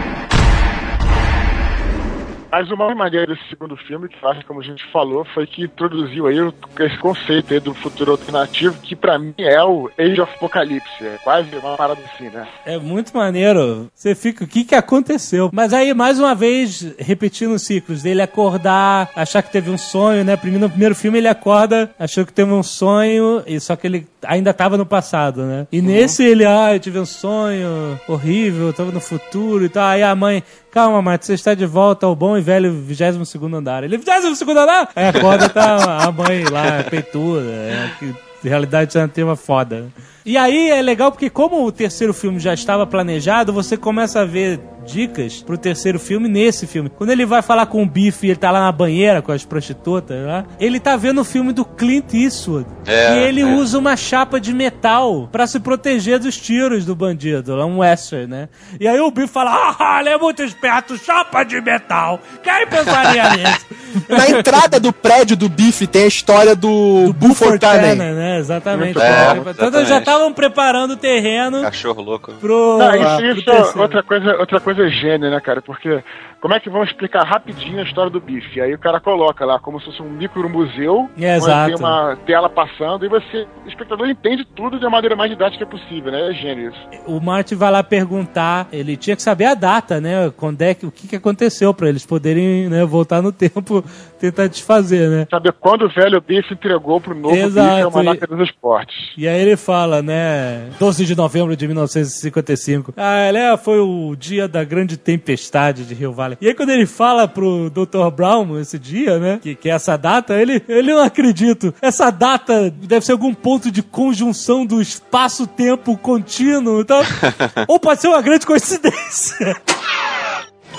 Mas o mais maneiro desse segundo filme, que acho que como a gente falou, foi que introduziu aí esse conceito aí do futuro alternativo, que pra mim é o Age of Apocalypse. É quase uma parada assim, né? É muito maneiro. Você fica, o que que aconteceu? Mas aí, mais uma vez, repetindo os ciclos dele acordar, achar que teve um sonho, né? Primeiro, no primeiro filme ele acorda, achou que teve um sonho, e só que ele ainda tava no passado, né? E nesse ele, ah, eu tive um sonho horrível, eu tava no futuro e tal. Aí a mãe, calma, Marta, você está de volta ao bom e velho 22 andar. Ele, 22 andar? Aí acorda, tá a mãe lá, peituda, é, que realidade alternativa foda. Né? E aí é legal porque como o terceiro filme já estava planejado, você começa a ver dicas pro terceiro filme nesse filme. Quando ele vai falar com o Biff e ele tá lá na banheira com as prostitutas lá, ele tá vendo o filme do Clint Eastwood. É, e ele é. usa uma chapa de metal pra se proteger dos tiros do bandido, lá um western, né? E aí o Biff fala, ah, ele é muito esperto, chapa de metal. Quem pensaria nisso? Na entrada do prédio do Biff tem a história do, Buford Tannen. Tannen, né? Exatamente. É, então exatamente. já estavam preparando o terreno Cachorro louco. pro. Não, isso, isso é outra coisa, outra coisa gênia, né, cara? Porque como é que vão explicar rapidinho a história do bife? Aí o cara coloca lá como se fosse um micro museu, É, onde exato. tem uma tela passando e você, o espectador entende tudo da maneira mais didática possível, né? É gênio isso. O Martin vai lá perguntar, ele tinha que saber a data, né? Quando é que, o que, que aconteceu pra eles poderem né, voltar no tempo, tentar desfazer, né? Saber quando o velho bife entregou pro novo Exato, bife é uma e- máquina dos esportes. E aí ele fala, né? 12 de novembro de 1955. Ah, ele é, foi o dia da grande tempestade de Rio Valley. E aí quando ele fala pro Dr. Brown esse dia, né? Que, que é essa data, ele, ele não acredita. Essa data deve ser algum ponto de conjunção do espaço-tempo contínuo. Então, ou pode ser uma grande coincidência.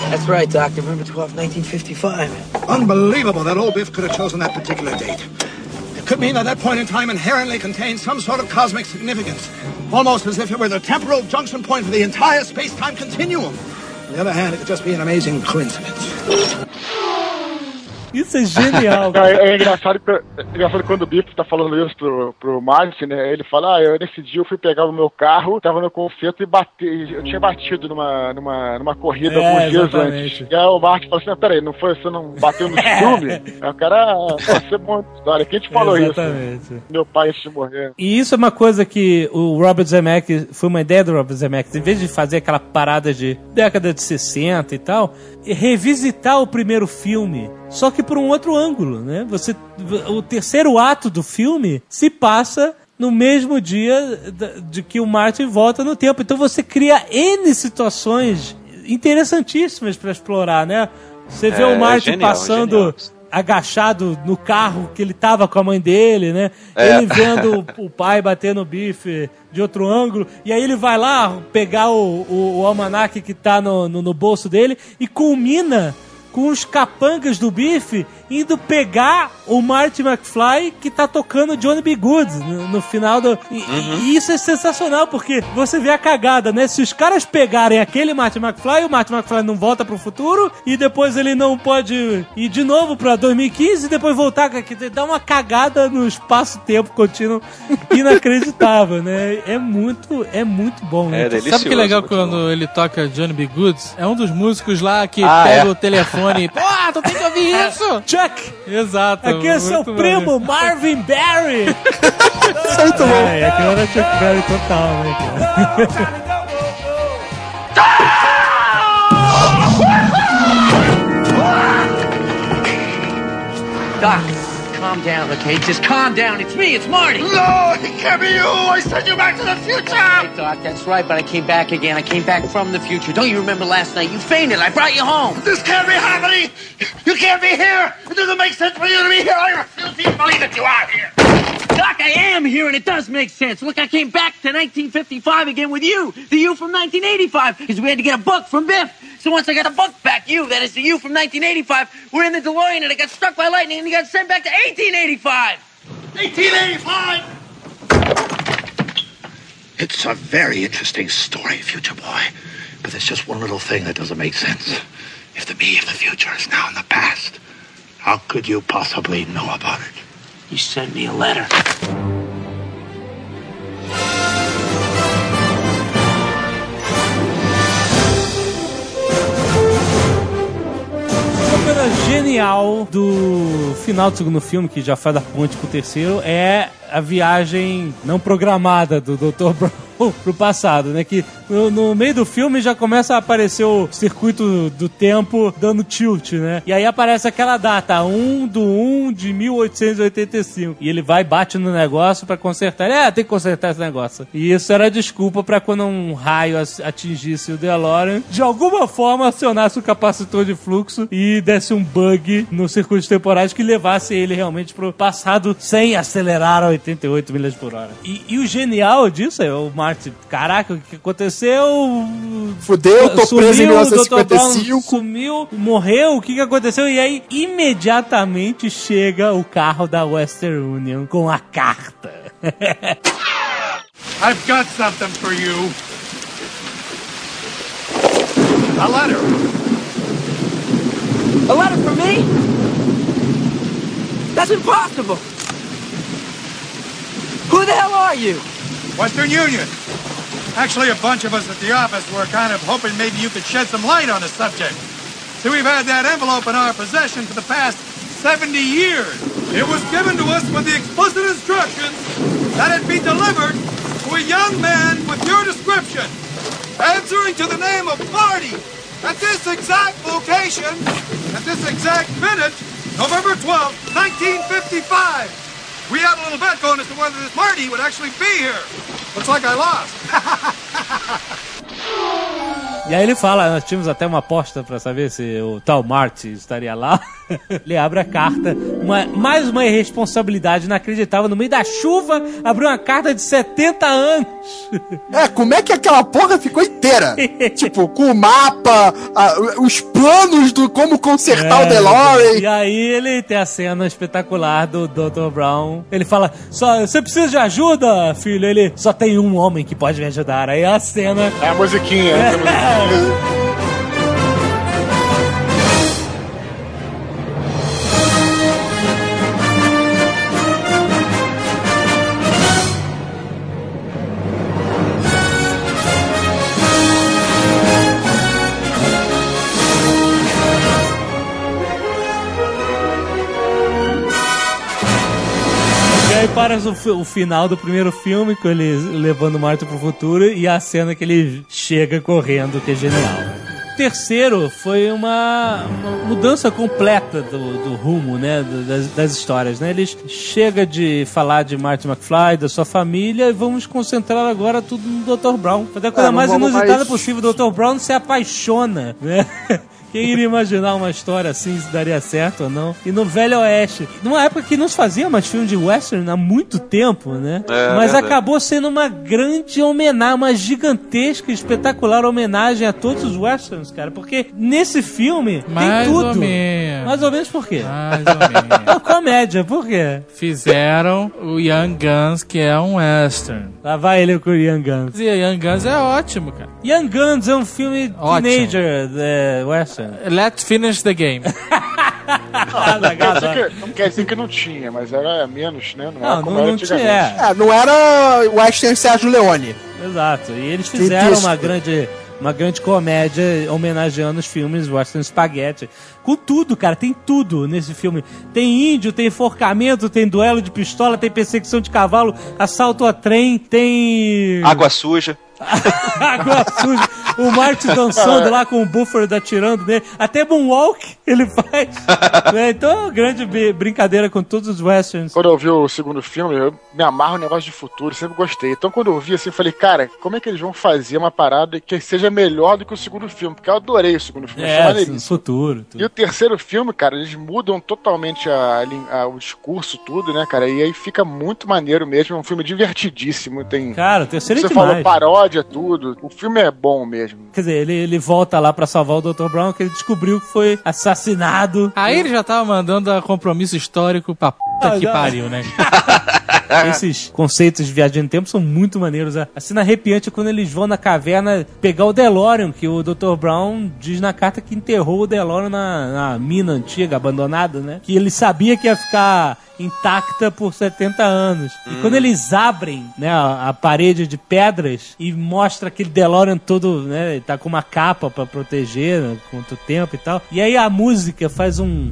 That's right, Doc. November 12, 1955. Unbelievable that old Biff could have chosen that particular date. It could mean that that point in time inherently contains some sort of cosmic significance, almost as if it were the temporal junction point for the entire space-time continuum. On the other hand, it could just be an amazing coincidence. Isso é genial. Não, é, é engraçado, é engraçado quando o Biff tá falando isso pro, pro Martin, né? Ele fala, ah, eu, nesse dia eu fui pegar o meu carro, tava no concerto e bati, eu tinha batido numa, numa, numa corrida É, alguns dias exatamente. antes. E aí o Martin falou assim, peraí, não foi, você não bateu no filme? Aí o cara, ah, pode ser bom história. Quem te falou Exatamente. isso? Meu pai antes de morrer. E isso é uma coisa que o Robert Zemeckis, foi uma ideia do Robert Zemeckis, em vez de fazer aquela parada de década de 60 e tal, é revisitar o primeiro filme, só que por um outro ângulo, né? Você, o terceiro ato do filme se passa no mesmo dia de que o Martin volta no tempo. Então você cria N situações interessantíssimas para explorar, né? Você vê É, o Martin genial, passando genial. agachado no carro que ele tava com a mãe dele, né? É. Ele vendo o, pai bater no bife de outro ângulo, e aí ele vai lá pegar o, o, o almanaque que tá no, no, no bolso dele e culmina com os capangas do bife indo pegar o Marty McFly que tá tocando Johnny B. Good no, no final do. E, e isso é sensacional, porque você vê a cagada, né? Se os caras pegarem aquele Marty McFly, o Marty McFly não volta pro futuro e depois ele não pode ir de novo pra 2015 e depois voltar. que Dá uma cagada no espaço-tempo contínuo inacreditável, né? É muito, é muito bom, né? É. Sabe que legal muito quando bom. ele toca Johnny B. Goods? É um dos músicos lá que Ah, pega é? o telefone e. Pô, tu tem que ouvir isso! Chuck! Exato. Aqui é seu primo, Marvin Barry! É muito bom. É, aquilo era Chuck Berry total, né, cara? Doc, calm down, okay? Just calm down. It's me, it's Marty. No, it can't be you! I sent you back to the future! Hey, Doc, that's right, but I came back again. I came back from the future. Don't you remember last night? You fainted. I brought you home. This can't be happening! You can't be here! It doesn't make sense for you to be here! I refuse to even believe that you are here! Doc, I am here, and it does make sense. Look, I came back to 1955 again with you, the you from 1985, because we had to get a book from Biff. So once I got the book back, you, that is the you from 1985, we're in the DeLorean, and it got struck by lightning, and you got sent back to 1885. 1885! It's a very interesting story, Future Boy. But there's just one little thing that doesn't make sense. If the me of the future is now in the past, how could you possibly know about it? You sent me a letter. Genial do final do segundo filme, que já faz a ponte pro terceiro, é a viagem não programada do Dr. Brown pro passado, né? Que no, no meio do filme já começa a aparecer o circuito do tempo dando tilt, né? E aí aparece aquela data, 1 do 1 de 1885. E ele vai, bate no negócio pra consertar. É, tem que consertar esse negócio. E isso era desculpa pra quando um raio atingisse o DeLorean, de alguma forma acionasse o capacitor de fluxo e desse um bug nos circuitos temporais que levasse ele realmente pro passado sem acelerar a 88 milhas por hora. E, e o genial disso é o Marty, caraca, o que aconteceu? Fudeu, tô preso em Sumiu, o Dr. Brown 1955. Sumiu, morreu, o que que aconteceu? E aí, imediatamente chega o carro da Western Union com a carta. I've got something for you. A letter. A letter for me? That's impossible. Who the hell are you? Western Union. Actually, a bunch of us at the office were kind of hoping maybe you could shed some light on the subject. See, we've had that envelope in our possession for the past 70 years. It was given to us with the explicit instructions that it be delivered to a young man with your description, answering to the name of Marty, at this exact location, at this exact minute, November 12, 1955. We had a little bet going as to whether this Marty would actually be here. Looks like I lost. E aí ele fala, nós tínhamos até uma aposta pra saber se o tal Marty estaria lá. ele abre a carta, uma- mais uma irresponsabilidade inacreditável. No meio da chuva, abriu uma carta de 70 anos. É, como é que aquela porra ficou inteira? tipo, com o mapa, a- os planos do como consertar o É, DeLorean. E aí ele tem a cena espetacular do Dr. Brown. Ele fala: só, você precisa de ajuda, filho? Ele só tem um homem que pode me ajudar. Aí a cena. É a musiquinha. É. é a musiquinha. Para o, o final do primeiro filme, com ele levando o Marty pro futuro, e a cena que ele chega correndo, que é genial. Terceiro foi uma, uma mudança completa do, do rumo, né, do- das, das histórias, né? Ele chega de falar de Marty McFly, da sua família, e vamos concentrar agora tudo no Dr. Brown. Fazer a coisa É, mais inusitada mais- possível. O Dr. Brown se apaixona, né? Quem iria imaginar uma história assim, se daria certo ou não? E no Velho Oeste, numa época que não se fazia mais filme de western há muito tempo, né? É, Mas verdade. acabou sendo uma grande homenagem, uma gigantesca, espetacular homenagem a todos os westerns, cara. Porque nesse filme Mais tem tudo. ou menos. Mais ou menos por quê? Mais ou menos. É uma comédia, por quê? Fizeram o Young Guns, que é um western. Lá vai ele com o Young Guns. E Young Guns é ótimo, cara. Young Guns é um filme Ótimo. teenager é, western. Let's finish the game. Não quer, dizer que, não quer dizer que não tinha, mas era menos, né? Não, era Não, como não, era não tinha. é. É, não era Western Sérgio Leone. Exato. E eles fizeram uma grande, uma grande comédia homenageando os filmes Western Spaghetti. Com tudo, cara, tem tudo nesse filme. Tem índio, tem enforcamento, tem duelo de pistola, tem perseguição de cavalo, assalto a trem, tem. Água suja. Água suja. O Marty dançando lá com o Buffer atirando nele. Até Moonwalk ele faz. né? Então é uma grande brincadeira com todos os westerns. Quando eu vi o segundo filme, eu me amarro no negócio de futuro, sempre gostei. Então quando eu vi assim, eu falei, cara, como é que eles vão fazer uma parada que seja melhor do que o segundo filme? Porque eu adorei o segundo filme, achei É, futuro. E o terceiro filme, cara, eles mudam totalmente a, a- o discurso, tudo, né, cara? E aí fica muito maneiro mesmo. É um filme divertidíssimo. Tem. Cara, o terceiro é Você demais. falou paródia, tudo. O filme é bom mesmo. Quer dizer, ele, ele volta lá pra salvar o Dr. Brown, que ele descobriu que foi assassinado. Aí ele já tava mandando a compromisso histórico pra puta Ah, que já. pariu, né? Esses conceitos de viagem no tempo são muito maneiros. A cena arrepiante é quando eles vão na caverna pegar o DeLorean, que o Dr. Brown diz na carta que enterrou o DeLorean na, na mina antiga, abandonada, né? Que ele sabia que ia ficar intacta por 70 anos. E quando eles abrem né, a, a parede de pedras e mostra aquele DeLorean todo, né? ele Tá com uma capa pra proteger né, contra o tempo e tal. E aí a música faz um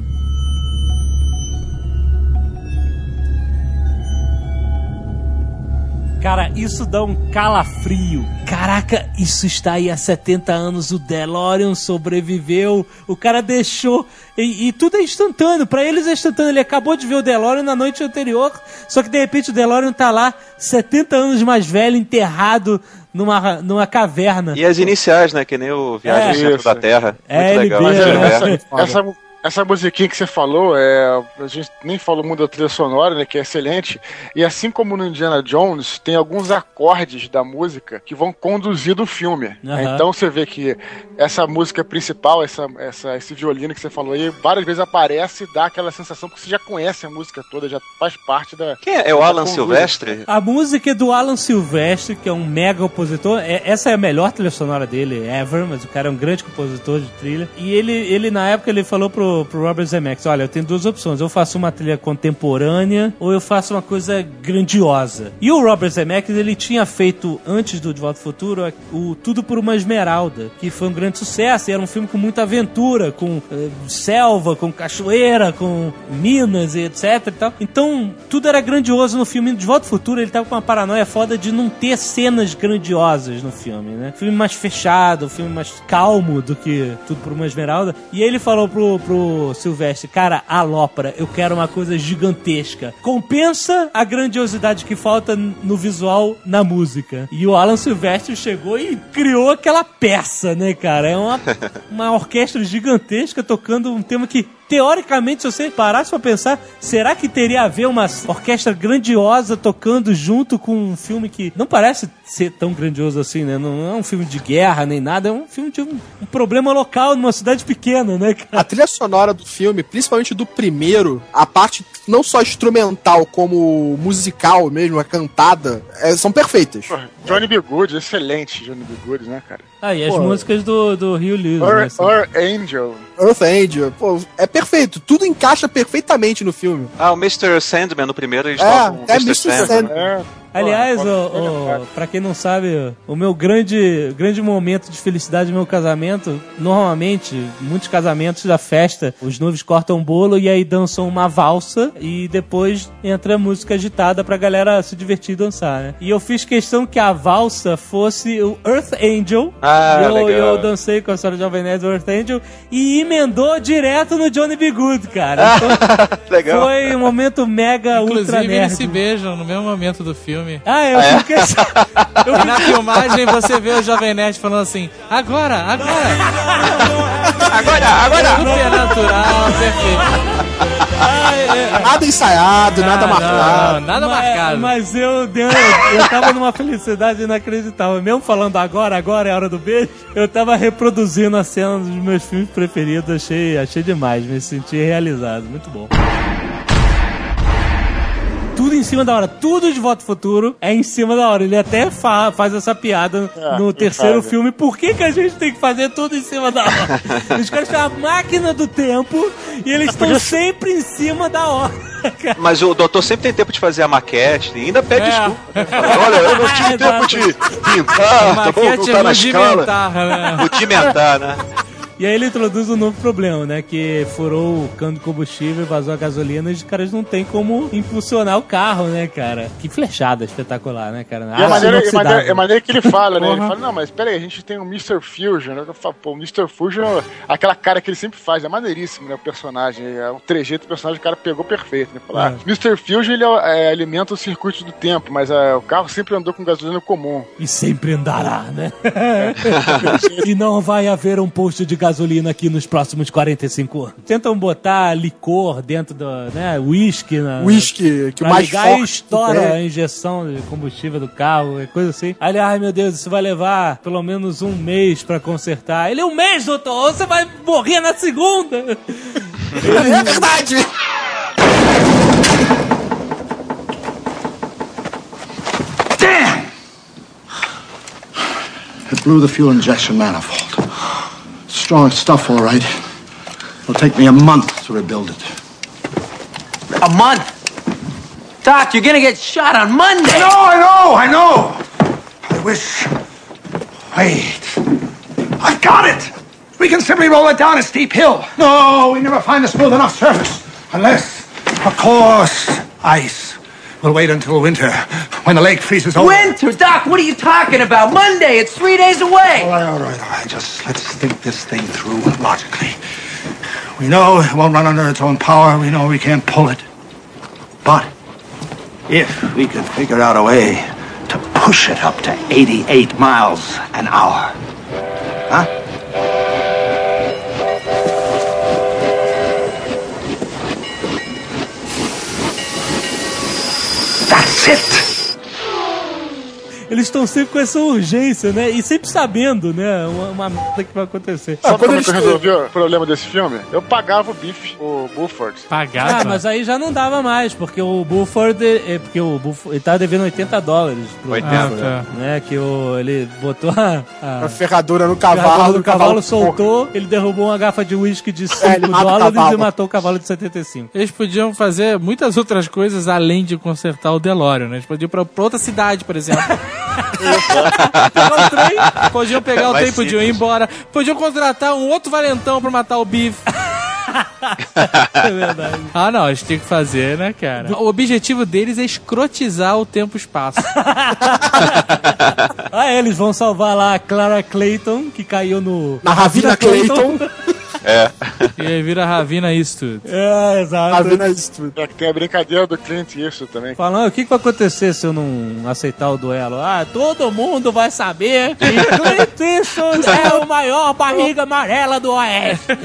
Cara, isso dá um calafrio. Caraca, isso está aí há 70 anos. O DeLorean sobreviveu. O cara deixou. E, e tudo é instantâneo. Pra eles é instantâneo. Ele acabou de ver o DeLorean na noite anterior. Só que de repente o DeLorean tá lá, 70 anos mais velho, enterrado numa, numa caverna. E as iniciais, né? Que nem o Viagem É. ao Centro da Terra. É, Muito legal. LB, né? é, Essa, essa, essa musiquinha que você falou, é, a gente nem falou muito da trilha sonora, né, que é excelente. E assim como no Indiana Jones, tem alguns acordes da música que vão conduzir do filme. Aham. Então você vê que essa música principal, essa, essa, esse violino que você falou aí, várias vezes aparece e dá aquela sensação que você já conhece a música toda, já faz parte da. Quem é? É o Alan. Silvestre? A música é do Alan Silvestre, que é um mega compositor. É- essa é a melhor trilha sonora dele, ever, mas o cara é um grande compositor de trilha. E ele, ele na época, ele falou pro pro, Robert Zemeckis, olha, eu tenho duas opções. Eu faço uma trilha contemporânea ou eu faço uma coisa grandiosa. E o Robert Zemeckis, ele tinha feito, antes do De Volta ao Futuro, o Tudo por uma Esmeralda, que foi um grande sucesso. Era um filme com muita aventura, com eh, selva, com cachoeira, com minas e etc e tal. Então, tudo era grandioso no filme. De Volta ao Futuro, ele tava com uma paranoia foda de não ter cenas grandiosas no filme, né? Filme mais fechado, filme mais calmo do que Tudo por uma Esmeralda. E ele falou pro, pro Silvestre, cara, alópora, eu quero uma coisa gigantesca. Compensa a grandiosidade que falta no visual na música. E o Alan Silvestre chegou e criou aquela peça, né, cara? É uma, uma orquestra gigantesca tocando um tema que teoricamente, se você parasse pra pensar, será que teria a ver uma orquestra grandiosa tocando junto com um filme que não parece ser tão grandioso assim, né? Não é um filme de guerra nem nada, é um filme de um, um problema local numa cidade pequena, né, cara? A trilha sonora do filme, principalmente do primeiro, a parte não só instrumental como musical mesmo, a cantada, é, são perfeitas. Johnny B. Good, excelente Johnny B. Good, né, cara? Ah, e as Pô. músicas do, do Rio Lewis, Or, né? assim. Or Angel. Earth Angel, pô, é perfeito, tudo encaixa perfeitamente no filme. Ah, o Mr. Sandman no primeiro eles É, tocam é Mr. Mr. Sandman. Sandman. É. Aliás, Pô, o, pode ser, o, pra quem não sabe, o meu grande, grande momento de felicidade no meu casamento, normalmente, muitos casamentos da festa, os noivos cortam bolo e aí dançam uma valsa e depois entra a música agitada pra galera se divertir e dançar, né? E eu fiz questão que a valsa fosse o Earth Angel. Ah, eu, legal. eu dancei com a senhora Jovem Nerd do Earth Angel e emendou direto no Johnny B. Good, cara. Então, Legal. foi um momento mega ultra Inclusive, nerd. eles se beijam no mesmo momento do filme. Ah, eu fiquei... E na filmagem você vê o Jovem Nerd falando assim: agora, agora! Agora, agora! Super natural, perfeito. Nada ensaiado, nada Ah, marcado. não, nada mas, marcado. Mas eu, eu tava numa felicidade inacreditável. Mesmo falando agora, agora é a hora do beijo, eu tava reproduzindo a cena dos meus filmes preferidos. Achei, achei demais, me senti realizado. Muito bom. Tudo em cima da hora, tudo de Volta ao Futuro é em cima da hora. Ele até fa- faz essa piada É, no terceiro filme. Por que, que a gente tem que fazer tudo em cima da hora? Os caras têm a máquina do tempo e eles estão sempre em cima da hora. cara. Mas o doutor sempre tem tempo de fazer a maquete e ainda pede É. desculpa. Olha, eu não tive tempo de pintar, tá bom? Não tá na escala. rudimentar, né? Rudimentar, né? E aí ele introduz um novo problema, né? Que furou o cano de combustível, vazou a gasolina e os caras não tem como impulsionar o carro, né, cara? Que flechada espetacular, né, cara? E a maneira, e maneira, é a maneira que ele fala, né? Ele fala, não, mas peraí, a gente tem o Mr. Fusion, né? Eu falo, Pô, o Mr. Fusion, aquela cara que ele sempre faz, é maneiríssimo, né? O personagem, é o trejeito do personagem, o cara pegou perfeito, né? Fala, É. ah, Mr. Fusion, ele é, alimenta o circuito do tempo, mas é, o carro sempre andou com gasolina comum. E sempre andará, né? e não vai haver um posto de gasolina aqui nos próximos 45 anos. Tentam botar licor dentro do, né, whisky na... Whisky, que pra mais ligar forte e estoura tem. a injeção de combustível do carro, é coisa assim. Ai meu Deus, isso vai levar pelo menos um mês pra consertar. Ele, um mês, doutor, você vai morrer na segunda. É verdade! Damn! It blew the fuel injection manifold. Strong stuff, all right. It'll take me a month to rebuild it. A month? Doc, you're gonna get shot on Monday. No, I know, I know. I wish. Wait. I've got it. We can simply roll it down a steep hill. No, we never find a smooth enough surface. Unless, of course, ice. We'll wait until winter, when the lake freezes over. Winter, Doc, what are you talking about? Monday, it's three days away. All right, all right, all right. Just let's think this thing through logically. We know it won't run under its own power. We know we can't pull it. But if we could figure out a way to push it up to 88 miles an hour, huh? That's it. Eles estão sempre com essa urgência, né? E sempre sabendo, né? Uma, uma merda que vai acontecer. Sabe como é que eu resolvi o problema desse filme? Eu pagava o Biff, o Bufford. Ah, mas aí já não dava mais, porque o Buford, é, porque o Buford, ele tava devendo 80 dólares pro 80, Buford, é. né? Que o, ele botou a, a, A ferradura no cavalo. do cavalo, soltou, ele derrubou uma garrafa de uísque de 5 É, dólares cavalo. e matou o cavalo de 75. Eles podiam fazer muitas outras coisas além de consertar o DeLorean, né? Eles podiam ir pra, pra outra cidade, por exemplo. pegar o trem, podiam pegar o Mais trem, podiam ir embora. Podiam contratar um outro valentão pra matar o Biff. É verdade. Ah, não, eles têm que fazer, né, cara? O objetivo deles é escrotizar o tempo e espaço. Ah, é, eles vão salvar lá a Clara Clayton, que caiu no... Na Ravina Clayton. É. E aí vira Ravina isso tudo. É, exato. Ravina isso tudo. É que tem a brincadeira do Clint isso também. Falando, o que, que vai acontecer se eu não aceitar o duelo? Ah, todo mundo vai saber que Clint Eastwood é o maior barriga amarela do Oeste.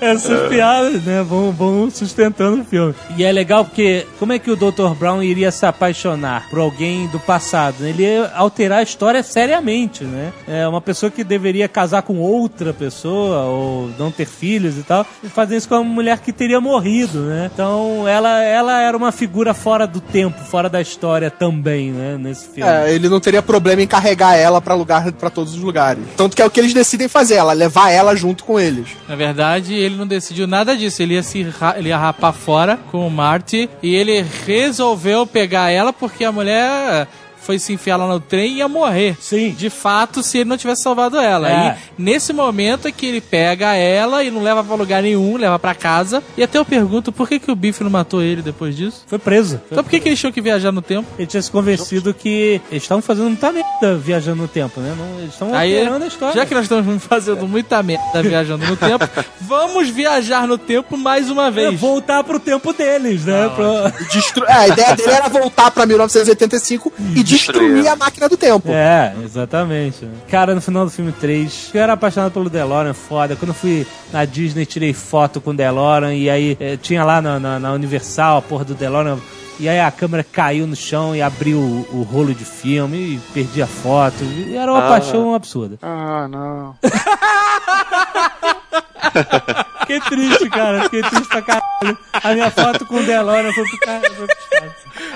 Essas piadas, né, vão, vão sustentando o filme. E é legal porque como é que o Dr. Brown iria se apaixonar por alguém do passado? Ele ia alterar a história seriamente, né? É uma pessoa que deveria casar com outra pessoa ou não ter filhos e tal, e fazer isso com uma mulher que teria morrido, né? Então ela, ela era uma figura fora do tempo, fora da história também, né? Nesse filme. É, ele não teria problema em carregar ela pra lugar para todos os lugares. Tanto que é o que eles decidem fazer, ela levar ela junto com eles. Na verdade, ele não decidiu nada disso. Ele ia se ra- ele ia rapar fora com o Marty e ele resolveu pegar ela porque a mulher foi se enfiar lá no trem e ia morrer. Sim. De fato, se ele não tivesse salvado ela. É. E nesse momento é que ele pega ela e não leva pra lugar nenhum, leva pra casa. E até eu pergunto, por que, que o Biff não matou ele depois disso? Foi preso. Então por que, que eles tinham que viajar no tempo? Ele tinha se convencido que eles estavam fazendo muita merda viajando no tempo, né? Não, eles estão alterando a história. já que nós estamos fazendo muita merda viajando no tempo, vamos viajar no tempo mais uma É, vez. voltar pro tempo deles, né? Pro- E destru- é, a ideia dele era voltar pra 1985 e destruir a máquina do tempo. É, exatamente. Cara, no final do filme 3, eu era apaixonado pelo DeLorean, foda. Quando eu fui na Disney, tirei foto com o DeLorean e aí eh, tinha lá na, na- na Universal a porra do DeLorean. E aí a câmera caiu no chão e abriu o, o rolo de filme e perdi a foto. E era uma Ah. paixão absurda. Ah, não. Fiquei triste, cara. Fiquei triste pra caralho. A minha foto com o DeLorean foi pro caralho. foi pro caralho.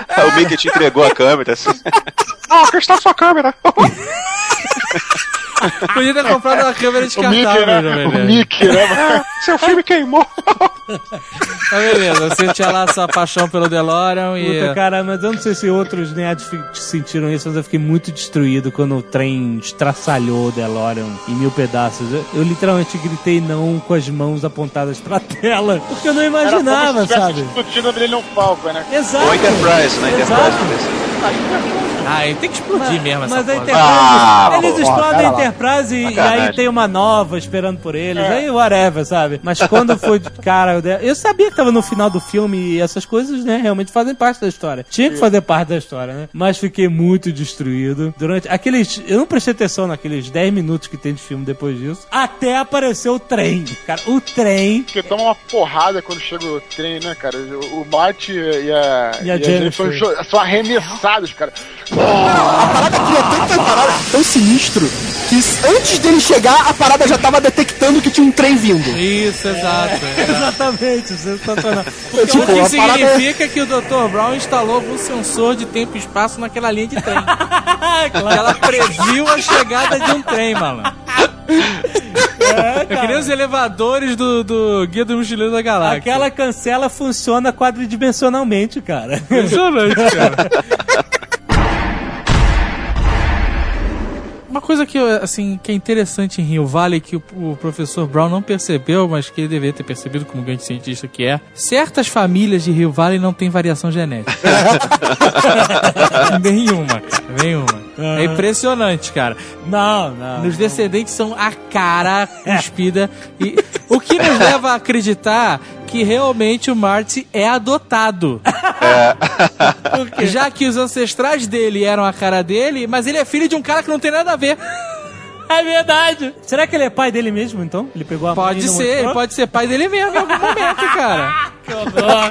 É, o Mickey te entregou a câmera. Assim. Ah, aqui está a sua câmera. Podia ter comprado uma câmera O Mickey, descartável, né? Jovem O. Mickey, né? Ah, Seu filme queimou. Tá beleza, você tinha lá sua paixão pelo DeLorean e... Puta, cara, mas eu não sei se outros nerds fi- sentiram isso, mas eu fiquei muito destruído quando o trem estraçalhou o DeLorean em mil pedaços. Eu, eu literalmente gritei não com as mãos apontadas pra tela, porque eu não imaginava, Era como se sabe? a Millennium Falcon, né? Exato. Ou Enterprise, né? Exato. Enterprise. Ah, ele tem que explodir mesmo essa Mas a porra. Enterprise, Ah, eles pô, explodem a. Enterprise e, e aí tem uma nova esperando por eles, aí whatever, sabe? Mas quando foi, cara, eu sabia que tava no final do filme e essas coisas, né, realmente fazem parte da história. Tinha que fazer parte da história, né? Mas fiquei muito destruído. Durante aqueles, eu não prestei atenção naqueles 10 minutos que tem de filme depois disso, até apareceu o trem. Cara, o trem Porque toma uma porrada quando chega o trem, né, cara? O, o Marty e a, E a Jennifer. são, jo- são arremessados, cara. A parada aqui é tão, parada, tão sinistro que antes dele chegar, a parada já tava detectando que tinha um trem vindo. Isso, exato. Exatamente, sensacional. Tipo, o que parada- significa que o Dr. Brown instalou algum sensor de tempo e espaço naquela linha de trem. Que ela previu a chegada de um trem, malandro. É que nem os elevadores do, do Guia do Mochileiro da Galáxia. Aquela cancela funciona quadridimensionalmente, cara. Impressionante, cara. Uma coisa que, assim, que é interessante em Rio Valley que o, o professor Brown não percebeu, mas que ele deveria ter percebido como grande cientista que é, certas famílias de Rio Valley não têm variação genética. nenhuma, cara, É impressionante, cara. Não, não. Nos descendentes são a cara cuspida. E o que nos leva a acreditar que realmente o Marty é adotado. Já que os ancestrais dele eram a cara dele, mas ele é filho de um cara que não tem nada a ver. É verdade. Será que ele é pai dele mesmo, então? Ele pegou a Pode ser, ele pode ser pai dele mesmo em algum momento, cara. Que horror.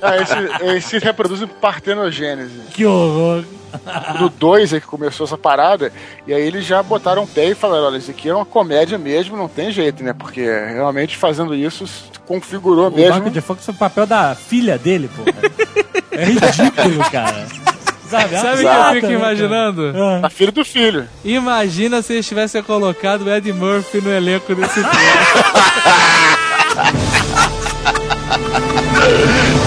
Ah, esse- eles se reproduzem por partenogênese. Que horror. No 2 é que começou essa parada, e aí eles já botaram o pé e falaram: olha, isso aqui é uma comédia mesmo, não tem jeito, né? Porque realmente fazendo isso se configurou O mesmo. Michael J. Fox foi o papel da filha dele, porra. É ridículo, cara. Sabe, Sabe o que eu fico imaginando? cara? A filha do filho. Imagina se eles tivessem colocado o Ed Murphy no elenco desse filme.